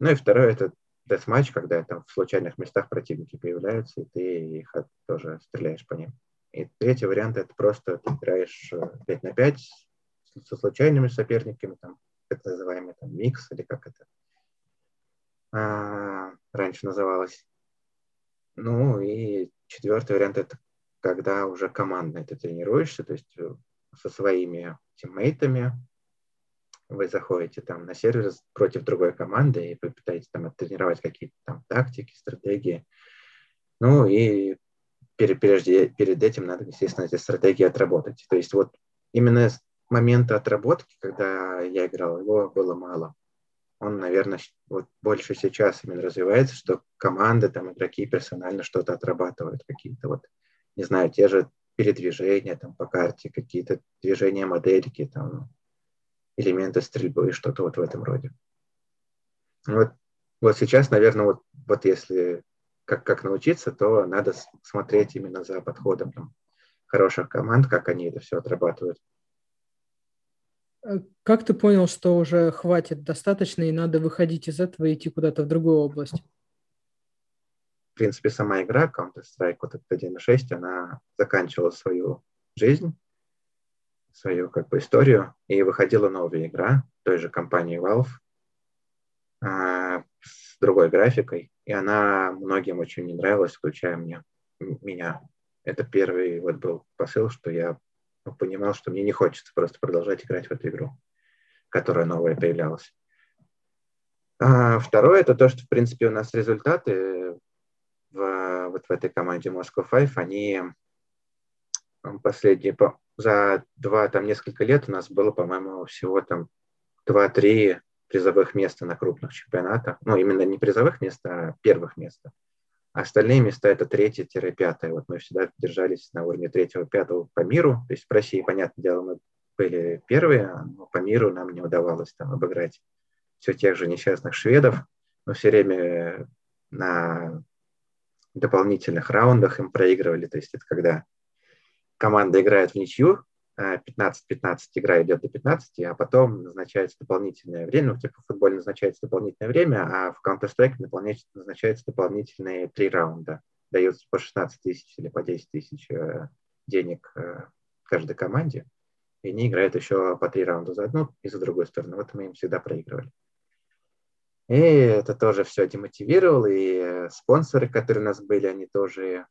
Ну и второе – это десматч, когда там в случайных местах противники появляются, и ты их тоже стреляешь по ним. И третий вариант – это просто ты играешь 5 на 5 со случайными соперниками, там, так называемый там, микс или как это а, раньше называлось. Ну и четвертый вариант это когда уже командно ты тренируешься, то есть э, со своими тиммейтами вы заходите там на сервер против другой команды и вы пытаетесь там оттренировать какие-то там тактики, стратегии. Ну и перед, перед, перед этим надо, естественно, эти стратегии отработать. То есть вот именно момента отработки, когда я играл, его было мало. Он, наверное, вот больше сейчас именно развивается, что команды, там, игроки персонально что-то отрабатывают, какие-то вот, не знаю, те же передвижения там по карте, какие-то движения модельки, там, элементы стрельбы, что-то вот в этом роде. Вот, вот сейчас, наверное, вот, вот если как, как научиться, то надо смотреть именно за подходом там, хороших команд, как они это все отрабатывают. Э, как ты понял, что уже хватит достаточно и надо выходить из этого и идти куда-то в другую область? В принципе, сама игра Counter-Strike вот этот 1.6, она заканчивала свою жизнь, свою как бы историю, и выходила новая игра той же компании Valve а, с другой графикой, и она многим очень не нравилась, включая мне, меня. Это первый вот был посыл, что я понимал, что мне не хочется просто продолжать играть в эту игру, которая новая появлялась. А второе, это то, что, в принципе, у нас результаты в, вот в этой команде Moscow Five, они последние, за два, там, несколько лет у нас было, по-моему, всего там два-три призовых места на крупных чемпионатах. Ну, именно не призовых мест, а первых места. Остальные места это третье-пятое. Вот мы всегда держались на уровне третьего-пятого по миру. То есть в России, понятное дело, мы были первые, но по миру нам не удавалось там обыграть все тех же несчастных шведов. Мы все время на дополнительных раундах им проигрывали. То есть это когда команда играет в ничью, 15-15 игра идет до 15, а потом назначается дополнительное время, ну, типа в футболе назначается дополнительное время, а в Counter-Strike назначается дополнительные три раунда. Дается по 16 тысяч или по 10 тысяч э, денег э, каждой команде, и они играют еще по три раунда за одну и за другую сторону. Вот мы им всегда проигрывали. И это тоже все демотивировало, и э, спонсоры, которые у нас были, они тоже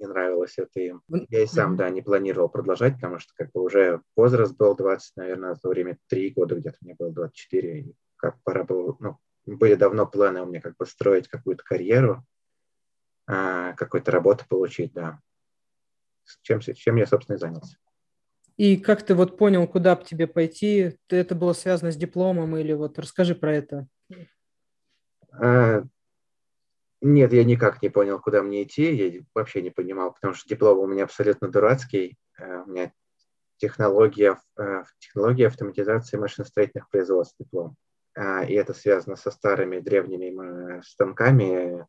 не нравилось это им. Я и сам, да, не планировал продолжать, потому что как бы уже возраст был 20, наверное, в то время 3 года где-то мне было 24, и как пора было, ну, были давно планы у меня как бы строить какую-то карьеру, а, какую-то работу получить, да. Чем, чем я, собственно, и занялся. И как ты вот понял, куда бы тебе пойти? Это было связано с дипломом или вот расскажи про это. Нет, я никак не понял, куда мне идти. Я вообще не понимал, потому что диплом у меня абсолютно дурацкий. Э, у меня технология, э, технология автоматизации машиностроительных производств диплом. Э, и это связано со старыми древними станками,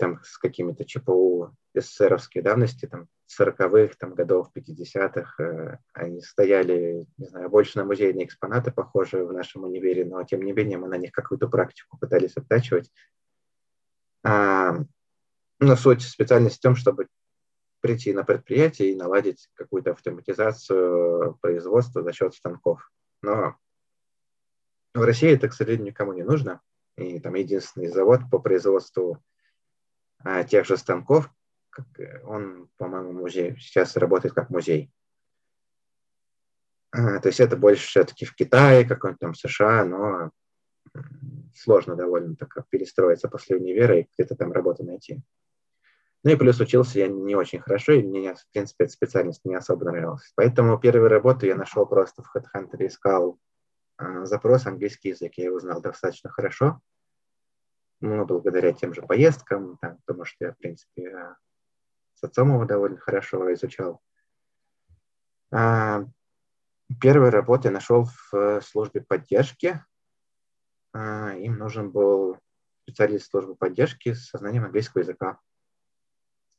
там с какими-то ЧПУ СССРовской давности, там, 40-х там, годов, 50-х. Э, они стояли, не знаю, больше на музейные экспонаты, похожие в нашем универе, но тем не менее мы на них какую-то практику пытались оттачивать. А, но суть специальности в том, чтобы прийти на предприятие и наладить какую-то автоматизацию производства за счет станков. Но в России это, к сожалению, никому не нужно. И там единственный завод по производству а, тех же станков, как, э, он, по-моему, музей, сейчас работает как музей. А, то есть это больше все-таки в Китае, какой-нибудь там США, но сложно довольно так перестроиться после универа и где-то там работу найти. Ну и плюс учился я не очень хорошо, и мне, в принципе, эта специальность не особо нравилась. Поэтому первую работу я нашел просто в HeadHunter, искал э, запрос английский язык, я его знал достаточно хорошо, ну, благодаря тем же поездкам, там, потому что я, в принципе, с отцом его довольно хорошо изучал. А, первую работу я нашел в службе поддержки. А, им нужен был специалист службы поддержки с сознанием английского языка.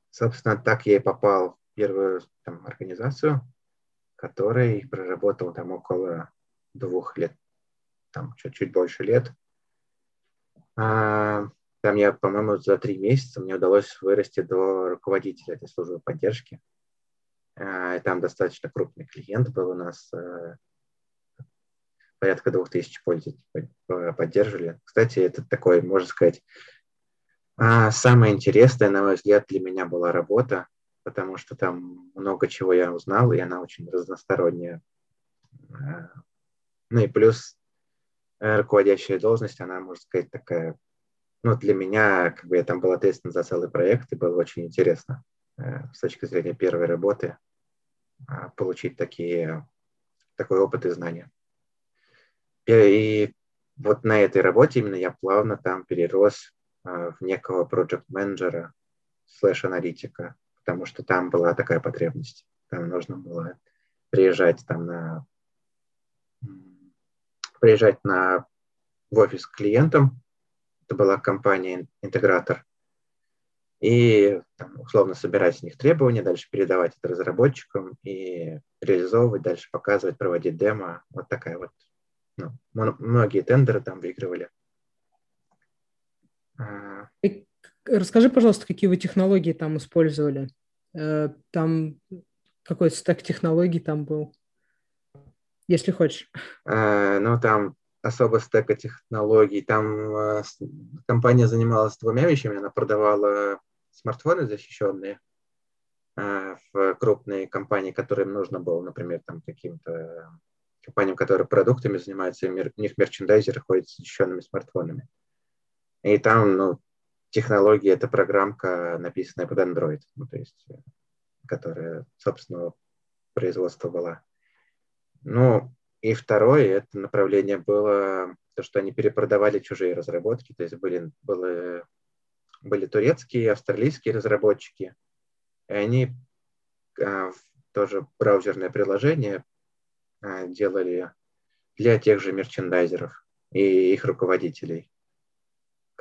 Собственно, так я и попал в первую там, организацию, которой проработал там около двух лет, там чуть-чуть больше лет. А, там я, по-моему, за три месяца мне удалось вырасти до руководителя этой службы поддержки. А, там достаточно крупный клиент был у нас, э, порядка двух тысяч пользователей поддерживали. Кстати, это такой, можно сказать, а самое интересное, на мой взгляд, для меня была работа, потому что там много чего я узнал, и она очень разносторонняя. А, ну и плюс э, руководящая должность, она, можно сказать, такая, ну, для меня, как бы я там был ответственен за целый проект, и было очень интересно э, с точки зрения первой работы получить такие, такой опыт и знания. И вот на этой работе именно я плавно там перерос Э, в некого проект менеджера слэш-аналитика, потому что там была такая потребность. Там нужно было приезжать там на приезжать на в офис к клиентам. Это была компания-интегратор. И там, условно собирать с них требования, дальше передавать это разработчикам и реализовывать, дальше показывать, проводить демо. Вот такая вот. Ну, многие тендеры там выигрывали. Расскажи, пожалуйста, какие вы технологии там использовали? Э, там какой стек технологий там был, если хочешь. А, ну, там особо стека технологий. Там э, компания занималась двумя вещами. Она продавала смартфоны защищенные э, в крупные компании, которым нужно было, например, там каким-то компаниям, которые продуктами занимаются, у них мерчендайзеры ходят с защищенными смартфонами. И там, ну, технология — это программка, написанная под Android, ну, то есть, э, которая, собственно, производство была. Ну, и второе, это направление было то, что они перепродавали чужие разработки, то есть были, были, были турецкие, австралийские разработчики, и они а, тоже браузерное приложение делали для тех же мерчендайзеров и их руководителей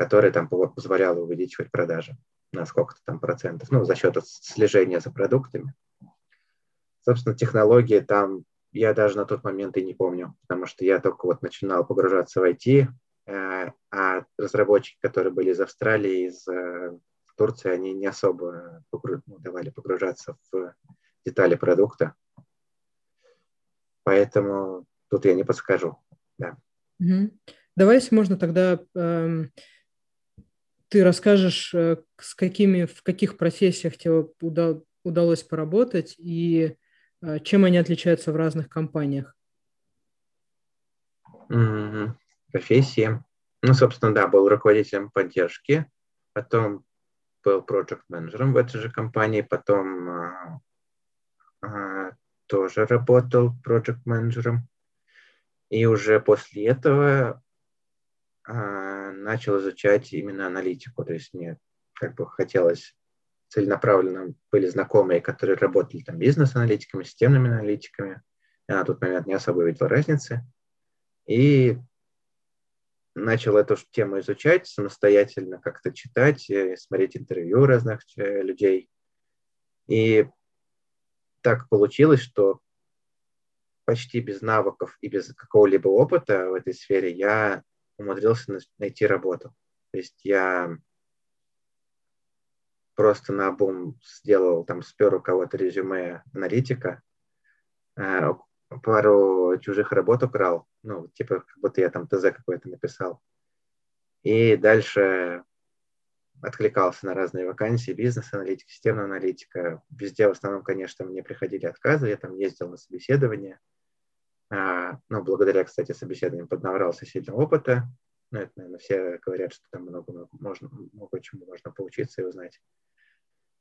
которая там позволяла увеличивать продажи на сколько-то там процентов, ну, за счет слежения за продуктами. Собственно, технологии там я даже на тот момент и не помню, потому что я только вот начинал погружаться в IT, э, а разработчики, которые были из Австралии, из э, Турции, они не особо ну, давали погружаться в детали продукта. Поэтому тут я не подскажу. Да. Угу. Давай, если можно, тогда эм, ты расскажешь, э, с какими, в каких профессиях тебе уда- удалось поработать и э, чем они отличаются в разных компаниях? Mm-hmm. Профессии. Ну, собственно, да, был руководителем поддержки, потом был проект-менеджером в этой же компании, потом а, а, тоже работал проект-менеджером. И уже после этого а, начал изучать именно аналитику. То есть мне как бы хотелось целенаправленно были знакомые, которые работали там бизнес-аналитиками, системными аналитиками. Я на тот момент не особо видел разницы. И начал эту тему изучать, самостоятельно как-то читать, э, смотреть интервью разных э, людей. И так получилось, что почти без навыков и без какого-либо опыта в этой сфере я умудрился найти работу. То есть я просто на обум сделал, там, спер у кого-то резюме аналитика, э, пару чужих работ украл, ну, типа, как будто я там ТЗ какой-то написал. И дальше откликался на разные вакансии, бизнес-аналитика, системная аналитика. Везде в основном, конечно, мне приходили отказы, я там ездил на собеседование. А, ну, благодаря, кстати, собеседованиям поднабрался сильного опыта. Ну, это, наверное, все говорят, что там много, можно, много чему можно поучиться и узнать.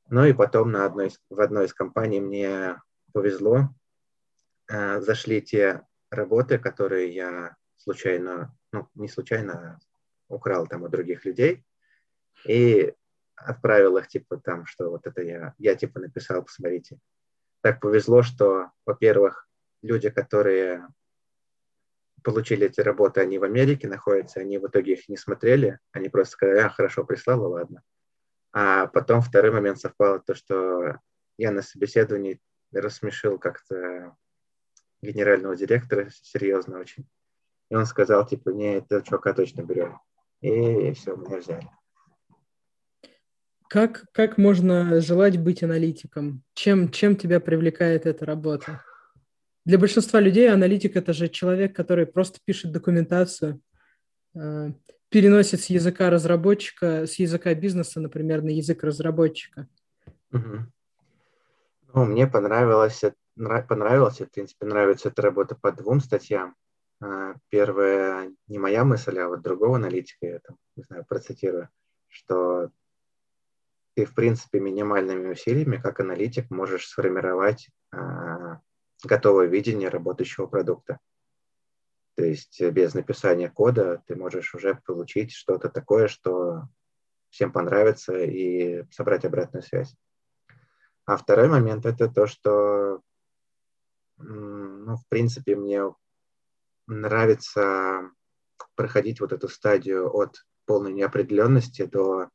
Ну и потом на одной, в одной из компаний мне повезло. А, зашли те работы, которые я случайно, ну, не случайно, а украл там у других людей и отправил их, типа, там, что вот это я, я, типа, написал, посмотрите. Так повезло, что, во-первых, люди, которые получили эти работы, они в Америке находятся, они в итоге их не смотрели, они просто сказали, а, хорошо, прислала, ладно. А потом второй момент совпал, то, что я на собеседовании рассмешил как-то генерального директора, серьезно очень. И он сказал, типа, не, этого чувака точно берем. И все, меня взяли. Как, как можно желать быть аналитиком? Чем, чем тебя привлекает эта работа? Для большинства людей аналитик – это же человек, который просто пишет документацию, э, переносит с языка разработчика, с языка бизнеса, например, на язык разработчика. Угу. Ну, мне понравилось, понравилось, в принципе, нравится эта работа по двум статьям. А, первая не моя мысль, а вот другого аналитика, я там, не знаю, процитирую, что ты, в принципе, минимальными усилиями, как аналитик, можешь сформировать а, готовое видение работающего продукта. То есть без написания кода ты можешь уже получить что-то такое, что всем понравится, и собрать обратную связь. А второй момент это то, что, ну, в принципе, мне нравится проходить вот эту стадию от полной неопределенности до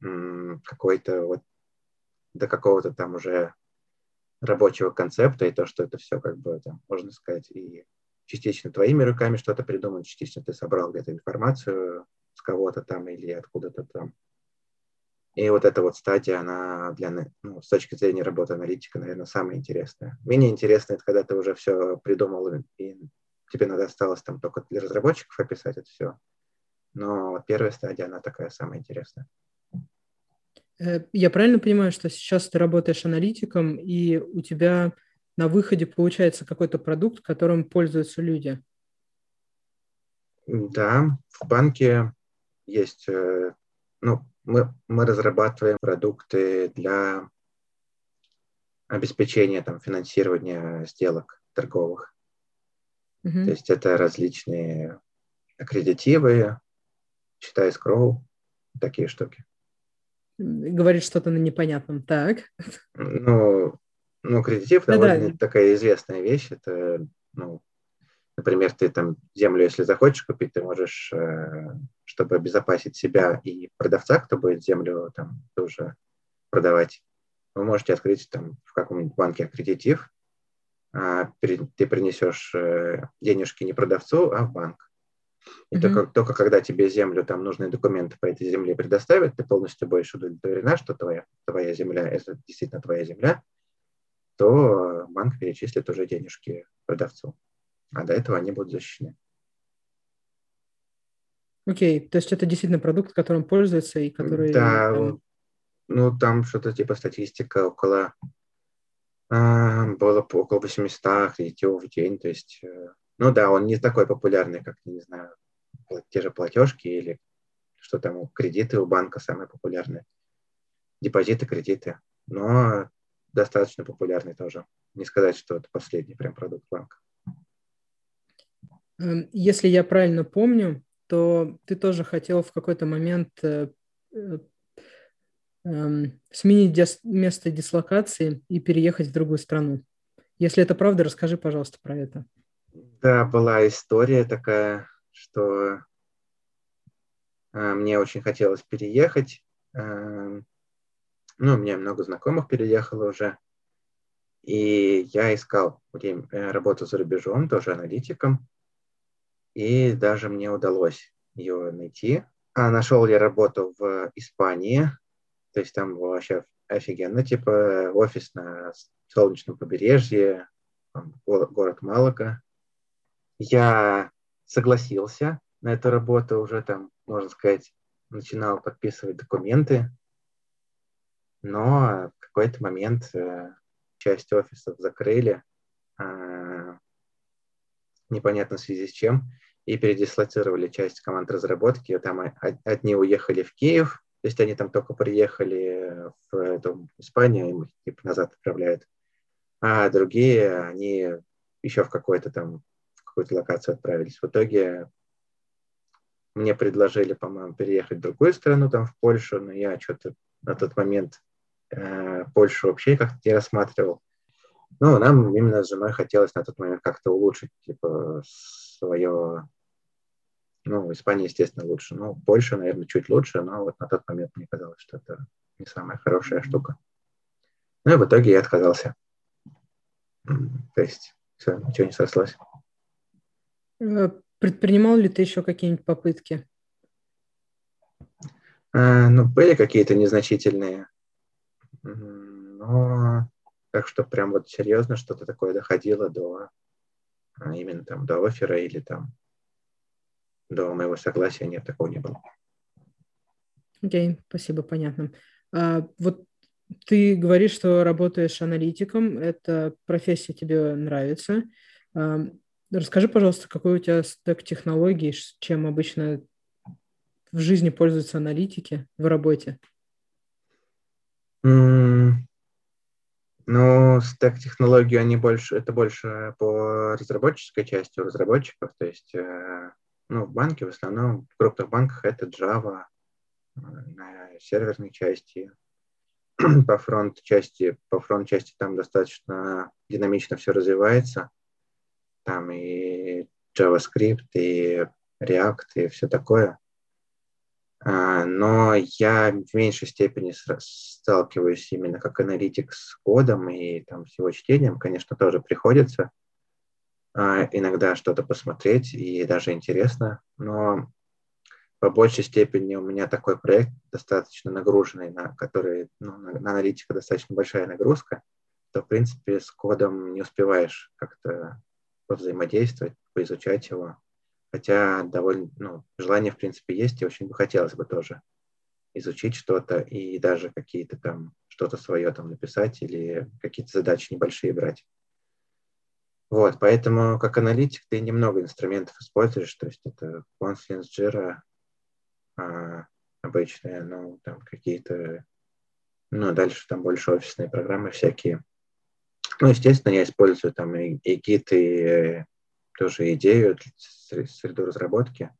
какой-то вот до какого-то там уже рабочего концепта и то, что это все как бы, там, можно сказать, и частично твоими руками что-то придумано, частично ты собрал где-то информацию с кого-то там или откуда-то там. И вот эта вот стадия, она для, ну, с точки зрения работы аналитика, наверное, самая интересная. Менее интересно, это когда ты уже все придумал, и тебе надо осталось там только для разработчиков описать это все. Но первая стадия, она такая самая интересная. Э, я правильно понимаю, что сейчас ты работаешь аналитиком, и у тебя на выходе получается какой-то продукт, которым пользуются люди? Да, в банке есть, э, ну, мы, мы разрабатываем продукты для обеспечения там, финансирования сделок торговых. Uh-huh. То есть это различные аккредитивы, считай скроу, такие штуки говорит что-то на непонятном. Так. Ну, ну кредитив да, довольно да. такая известная вещь. Это, ну, например, ты там землю, если захочешь купить, ты можешь, э, чтобы обезопасить себя и продавца, кто будет землю там тоже продавать, вы можете открыть там в каком-нибудь банке аккредитив, а ты принесешь э, денежки не продавцу, а в банк. И mm-hmm. только, только когда тебе землю, там нужные документы по этой земле предоставят, ты полностью будешь удовлетворена, что твоя, твоя земля, это действительно твоя земля, то банк перечислит уже денежки продавцу. А до этого они будут защищены. Окей, okay. то есть это действительно продукт, которым пользуются и который... Да, там... ну там что-то типа статистика около... А, было около 800 кредитов в день, то есть э, ну да, он не такой популярный, как, не знаю, те же платежки или что там, кредиты у банка самые популярные. Депозиты, кредиты. Но достаточно популярный тоже. Не сказать, что это последний прям продукт банка. Эм, если я правильно помню, то ты тоже хотел в какой-то момент э, э, эм, сменить дис- место дислокации и переехать в другую страну. Если это правда, расскажи, пожалуйста, про это. Да, была история такая, что э, мне очень хотелось переехать. Э, ну, у меня много знакомых переехало уже, и я искал э, работу за рубежом, тоже аналитиком, и даже мне удалось ее найти. А нашел я работу в Испании, то есть там вообще офигенно, типа офис на солнечном побережье, город Малага. Я согласился на эту работу, уже там, можно сказать, начинал подписывать документы, но в какой-то момент э, часть офисов закрыли, э, непонятно в связи с чем, и передислоцировали часть команд разработки. Там одни уехали в Киев, то есть они там только приехали в эту Испанию, им их типа назад отправляют. А другие, они еще в какой-то там, какую-то локацию отправились. В итоге мне предложили, по-моему, переехать в другую страну, там в Польшу, но я что-то на тот момент э, Польшу вообще как-то не рассматривал. Ну, нам именно с женой хотелось на тот момент как-то улучшить, типа, свое... Ну, Испания, естественно, лучше. Ну, Польша, наверное, чуть лучше, но вот на тот момент мне казалось, что это не самая хорошая штука. Ну и в итоге я отказался. То есть все, ничего не сослось. Э, предпринимал ли ты еще какие-нибудь попытки? А, ну, были какие-то незначительные, но так что прям вот серьезно что-то такое доходило до а, именно там до оффера или там до моего согласия нет, такого не было. Окей, okay, спасибо, понятно. А, вот ты говоришь, что работаешь аналитиком, эта профессия тебе нравится. Расскажи, пожалуйста, какой у тебя стек технологий, чем обычно в жизни пользуются аналитики в работе? Mm, ну, стек технологии, они больше, это больше по разработческой части у разработчиков, то есть, э, ну, в банке в основном, в крупных банках это Java, э, на серверной части, по фронт части, по фронт части там достаточно динамично все развивается, там и JavaScript, и React, и все такое. А, но я в меньшей степени сталкиваюсь именно как аналитик с кодом и там с его чтением, конечно, тоже приходится а, иногда что-то посмотреть и даже интересно, но по большей степени у меня такой проект достаточно нагруженный, на который ну, на, на аналитика достаточно большая нагрузка, то в принципе с кодом не успеваешь как-то взаимодействовать, поизучать его. Хотя довольно, ну, желание, в принципе, есть, и очень бы хотелось бы тоже изучить что-то и даже какие-то там, что-то свое там написать или какие-то задачи небольшие брать. Вот, поэтому как аналитик ты немного инструментов используешь, то есть это Confluence, Jira, а, обычные, ну, там какие-то, ну, дальше там больше офисные программы всякие. Ну, естественно, я использую там и, и Git, и тоже идею, среду разработки,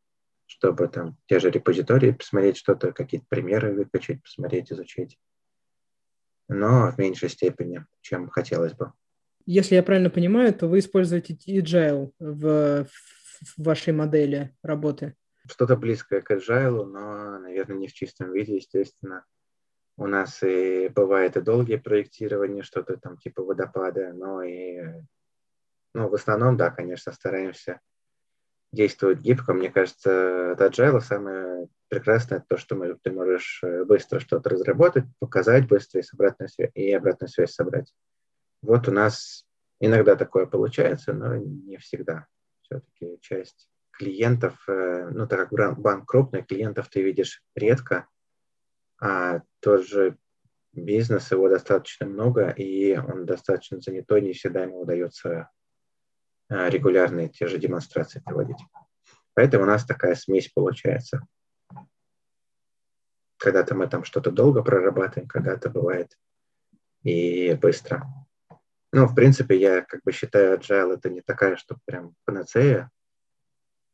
чтобы там те же репозитории посмотреть что-то, какие-то примеры выкачать, посмотреть, изучить. Но в меньшей степени, чем хотелось бы. Если я правильно понимаю, то вы используете agile в, в вашей модели работы. Что-то близкое к agile, но, наверное, не в чистом виде, естественно. У нас и бывает и долгие проектирования, что-то там типа водопада, но и ну, в основном, да, конечно, стараемся действовать гибко. Мне кажется, от Agile самое прекрасное то, что мы, ты можешь э, быстро что-то разработать, показать быстро и, с обратной связь, и обратную связь собрать. Вот у нас иногда такое получается, но не всегда. Все-таки часть клиентов, э, ну, так как банк крупный, клиентов ты видишь редко, а тот же бизнес, его достаточно много, и он достаточно занятой, не всегда ему удается Э, регулярные те же демонстрации проводить. Поэтому у нас такая смесь получается. Когда-то мы там что-то долго прорабатываем, когда-то бывает и быстро. Ну, в принципе, я как бы считаю, agile это не такая, что прям панацея.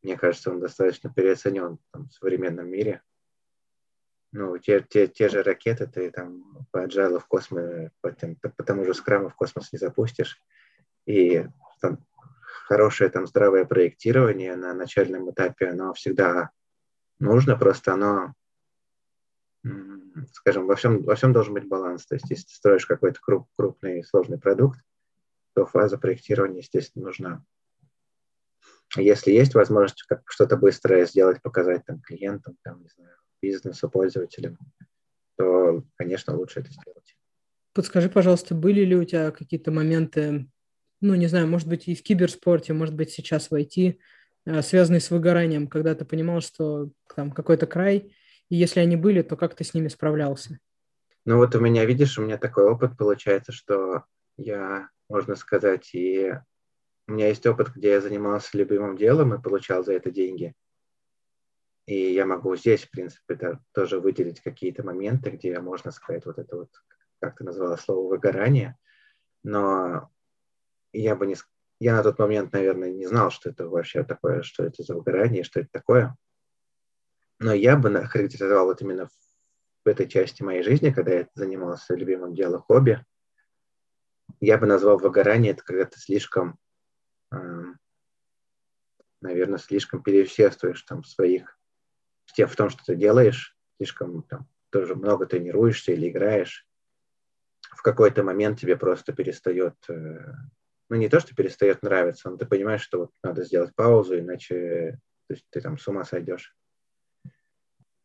Мне кажется, он достаточно переоценен там, в современном мире. Ну, те, те, те же ракеты ты там по agile в космос, по, по, по тому же скраму в космос не запустишь. И там, хорошее там здравое проектирование на начальном этапе, оно всегда нужно, просто оно скажем, во всем, во всем должен быть баланс. То есть, если ты строишь какой-то круп, крупный сложный продукт, то фаза проектирования, естественно, нужна. Если есть возможность как что-то быстрое сделать, показать там клиентам, там, не знаю, бизнесу, пользователям, то, конечно, лучше это сделать. Подскажи, пожалуйста, были ли у тебя какие-то моменты, ну, не знаю, может быть, и в киберспорте, может быть, сейчас в IT, э, связанные с выгоранием, когда ты понимал, что там какой-то край, и если они были, то как ты с ними справлялся? Ну вот у меня, видишь, у меня такой опыт получается, что я, можно сказать, и у меня есть опыт, где я занимался любимым делом и получал за это деньги. И я могу здесь, в принципе, да, тоже выделить какие-то моменты, где можно сказать вот это вот, как ты назвала слово, выгорание. Но я бы не... Я на тот момент, наверное, не знал, что это вообще такое, что это за выгорание, что это такое. Но я бы характеризовал вот именно в этой части моей жизни, когда я занимался любимым делом, хобби, я бы назвал выгорание, это когда ты слишком, наверное, слишком переусердствуешь там в своих, в том, что ты делаешь, слишком там тоже много тренируешься или играешь, в какой-то момент тебе просто перестает, э, ну не то, что перестает нравиться, но ты понимаешь, что вот надо сделать паузу, иначе то есть, ты там с ума сойдешь.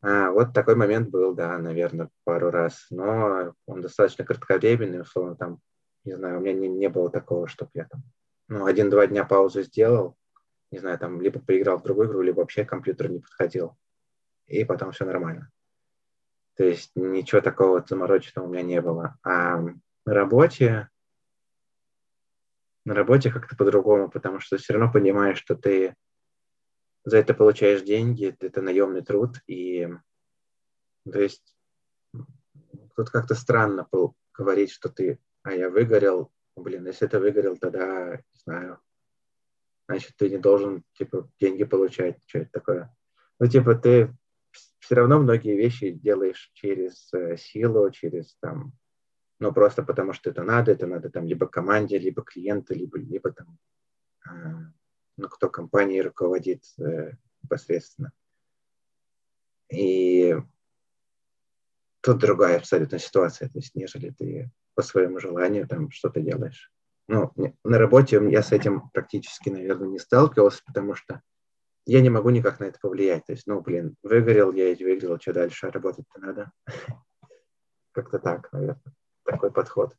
А, вот такой момент был, да, наверное, пару раз, но он достаточно кратковременный, условно, там, не знаю, у меня не, не было такого, чтобы я там, ну, один-два дня паузу сделал, не знаю, там, либо поиграл в другую игру, либо вообще компьютер не подходил, и потом все нормально. То есть ничего такого замороченного у меня не было. А на работе, на работе как-то по-другому, потому что все равно понимаешь, что ты за это получаешь деньги, это наемный труд, и то есть тут как-то странно был говорить, что ты, а я выгорел, блин, если ты выгорел, тогда, не знаю, значит, ты не должен, типа, деньги получать, что это такое. Ну, типа, ты все равно многие вещи делаешь через э, силу, через там, ну, просто потому что это надо, это надо там либо команде, либо клиенту, либо, либо там э, ну, кто компанией руководит э, непосредственно. И тут другая абсолютно ситуация, то есть нежели ты по своему желанию там что-то делаешь. Ну, на работе я с этим практически, наверное, не сталкивался, потому что я не могу никак на это повлиять. То есть, ну, блин, выгорел я и выгорел, что дальше, работать-то надо. Как-то так, наверное, такой подход.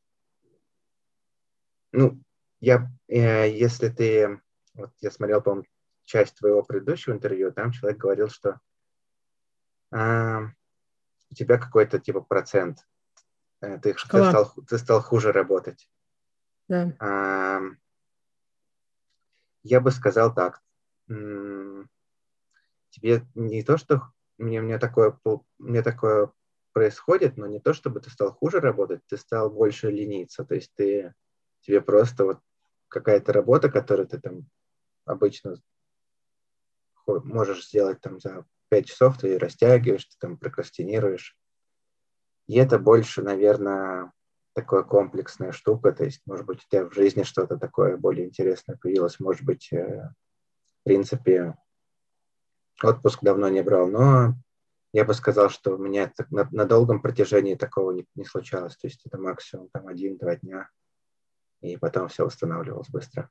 Ну, я, э, если ты вот я смотрел, по-моему, часть твоего предыдущего интервью, там человек говорил, что а, у тебя какой-то типа процент, э, ты, ты, стал, ты стал хуже работать. Да. А, я бы сказал так, тебе не то, что мне, мне, такое, мне такое происходит, но не то, чтобы ты стал хуже работать, ты стал больше лениться, то есть ты, тебе просто вот какая-то работа, которую ты там обычно можешь сделать там за 5 часов, ты растягиваешь, ты там прокрастинируешь. И это больше, наверное, такая комплексная штука, то есть, может быть, у тебя в жизни что-то такое более интересное появилось, может быть, э, в принципе, отпуск давно не брал, но я бы сказал, что у меня на, на долгом протяжении такого не, не случалось, то есть это максимум там один-два дня, и потом все восстанавливалось быстро.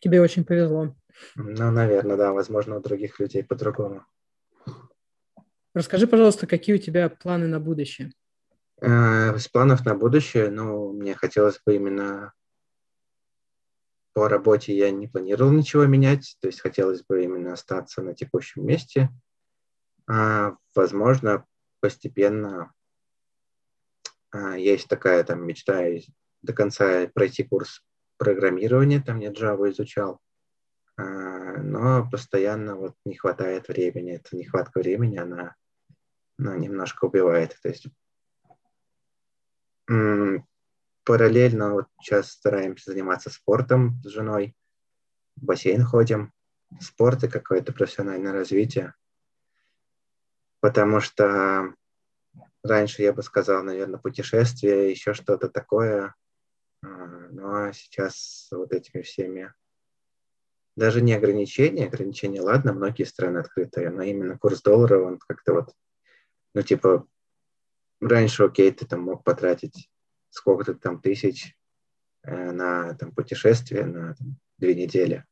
Тебе очень повезло. Ну, наверное, да. Возможно, у других людей по-другому. Расскажи, пожалуйста, какие у тебя планы на будущее? Э, из планов на будущее, ну, мне хотелось бы именно по работе я не планировал ничего менять, то есть хотелось бы именно остаться на текущем месте. А, возможно, постепенно а, есть такая там мечта до конца пройти курс программирование, там я Java изучал, а, но постоянно вот не хватает времени. Эта нехватка времени, она, она немножко убивает. То есть параллельно вот сейчас стараемся заниматься спортом с женой, в бассейн ходим, спорт и какое-то профессиональное развитие. Потому что раньше я бы сказал, наверное, путешествие, еще что-то такое, а, ну а сейчас вот этими всеми даже не ограничения, ограничения, ладно, многие страны открытые, но именно курс доллара, он как-то вот Ну, типа, раньше, окей, ты там мог потратить сколько-то там тысяч э, на там, путешествие на там, две недели.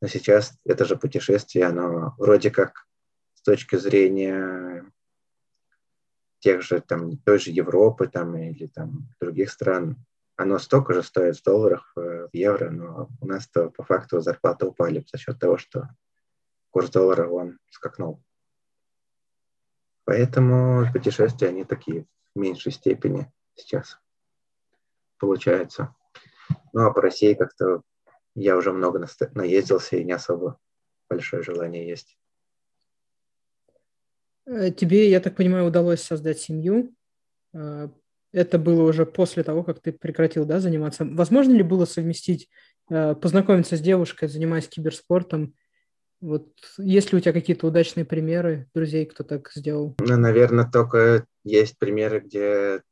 Но сейчас это же путешествие, оно вроде как с точки зрения тех же там той же Европы там или там других стран, оно столько же стоит в долларах, э, в евро, но у нас-то по факту зарплаты упали за счет того, что курс доллара он скакнул. Поэтому путешествия, они такие в меньшей степени сейчас получается. Ну, а по России как-то я уже много наездился и не особо большое желание есть. Э, тебе, я так понимаю, удалось создать семью. Э, это было уже после того, как ты прекратил да, заниматься. Возможно ли было совместить, э, познакомиться с девушкой, занимаясь киберспортом? Вот есть ли у тебя какие-то удачные примеры друзей, кто так сделал? Ну, наверное, только есть примеры, где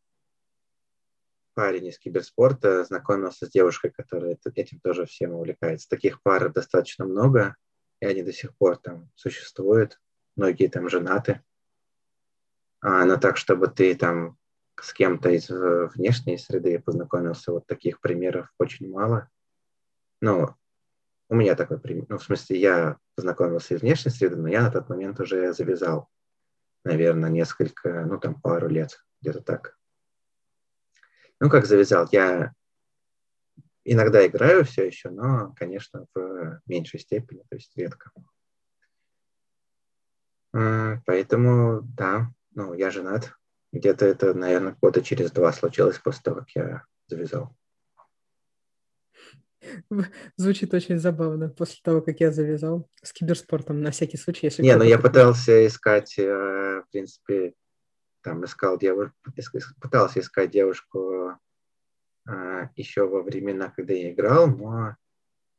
парень из киберспорта знакомился с девушкой, которая этим тоже всем увлекается. Таких пар достаточно много, и они до сих пор там существуют. Многие там женаты. А, но так, чтобы ты там с кем-то из э, внешней среды познакомился, вот таких примеров очень мало. Ну, у меня такой пример. Ну, в смысле, я познакомился из внешней среды, но я на тот момент уже завязал, наверное, несколько, ну, там, пару лет, где-то так. Ну, как завязал, я иногда играю все еще, но, конечно, в меньшей степени, то есть редко. Поэтому, да, ну, я женат. Где-то это, наверное, года через два случилось после того, как я завязал. Звучит очень забавно после того, как я завязал с киберспортом, на всякий случай. Если Не, ну я пытался искать, э, в принципе, там искал девушку, пытался искать девушку э, еще во времена, когда я играл, но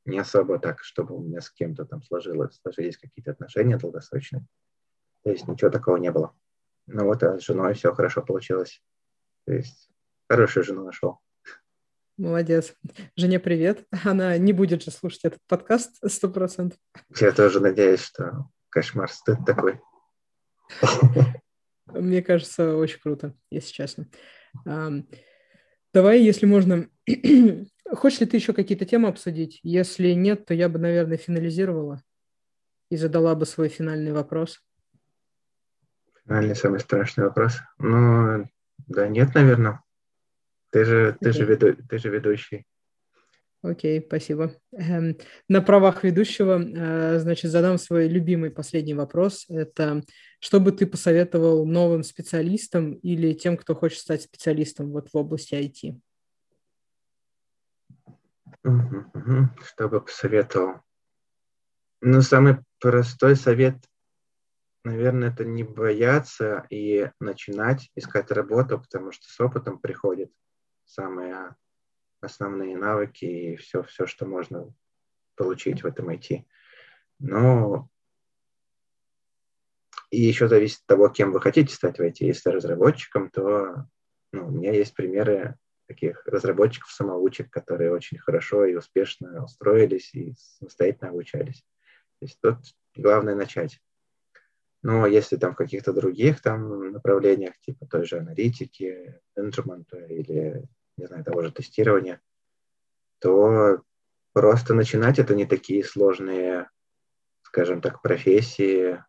не особо так, чтобы у меня с кем-то там сложилось, сложились какие-то отношения долгосрочные. То есть ничего такого не было. Ну вот, а с женой все хорошо получилось. То есть хорошую жену нашел. Молодец. Жене привет. Она не будет же слушать этот подкаст сто процентов. Я тоже надеюсь, что кошмар стыд такой. Мне кажется, очень круто, если честно. Давай, если можно, хочешь ли ты еще какие-то темы обсудить? Если нет, то я бы, наверное, финализировала и задала бы свой финальный вопрос. Финальный самый страшный вопрос. Ну, да нет, наверное. Ты же, okay. ты же, веду, ты же ведущий. Окей, спасибо. Эм, на правах ведущего, э, значит, задам свой любимый последний вопрос. Это что бы ты посоветовал новым специалистам или тем, кто хочет стать специалистом вот в области IT? Что бы посоветовал? Ну, самый простой совет, наверное, это не бояться и начинать искать работу, потому что с опытом приходит самые основные навыки и все, все, что можно получить в этом IT. Но и еще зависит от того, кем вы хотите стать в IT. Если разработчиком, то ну, у меня есть примеры таких разработчиков-самоучек, которые очень хорошо и успешно устроились и самостоятельно обучались. То есть тут главное начать. Но если там в каких-то других там направлениях, типа той же аналитики, менеджмента или, не знаю, того же тестирования, то просто начинать это не такие сложные, скажем так, профессии,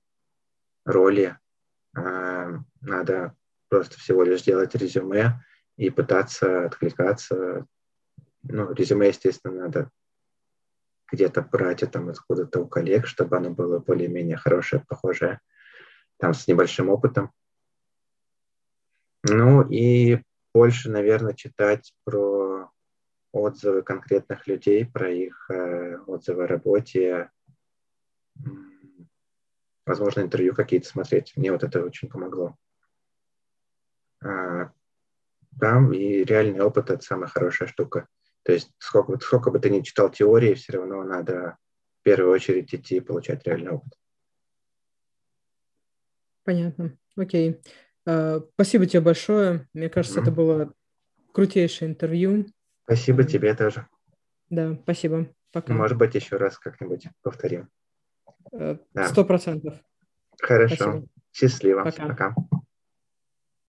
роли. А, надо просто всего лишь делать резюме и пытаться откликаться. Ну, резюме, естественно, надо где-то брать это там откуда-то у коллег, чтобы оно было более-менее хорошее, похожее там с небольшим опытом. Ну и больше, наверное, читать про отзывы конкретных людей, про их э, отзывы о работе, возможно, интервью какие-то смотреть. Мне вот это очень помогло. А, там и реальный опыт – это самая хорошая штука. То есть сколько, сколько бы ты ни читал теории, все равно надо в первую очередь идти и получать реальный опыт. Понятно. Окей. Uh, спасибо тебе большое. Мне кажется, mm-hmm. это было крутейшее интервью. Спасибо тебе тоже. Да, спасибо. Пока. Может быть, еще раз как-нибудь повторим. Э, сто процентов. Хорошо. Спасибо. Счастливо. Пока. Пока.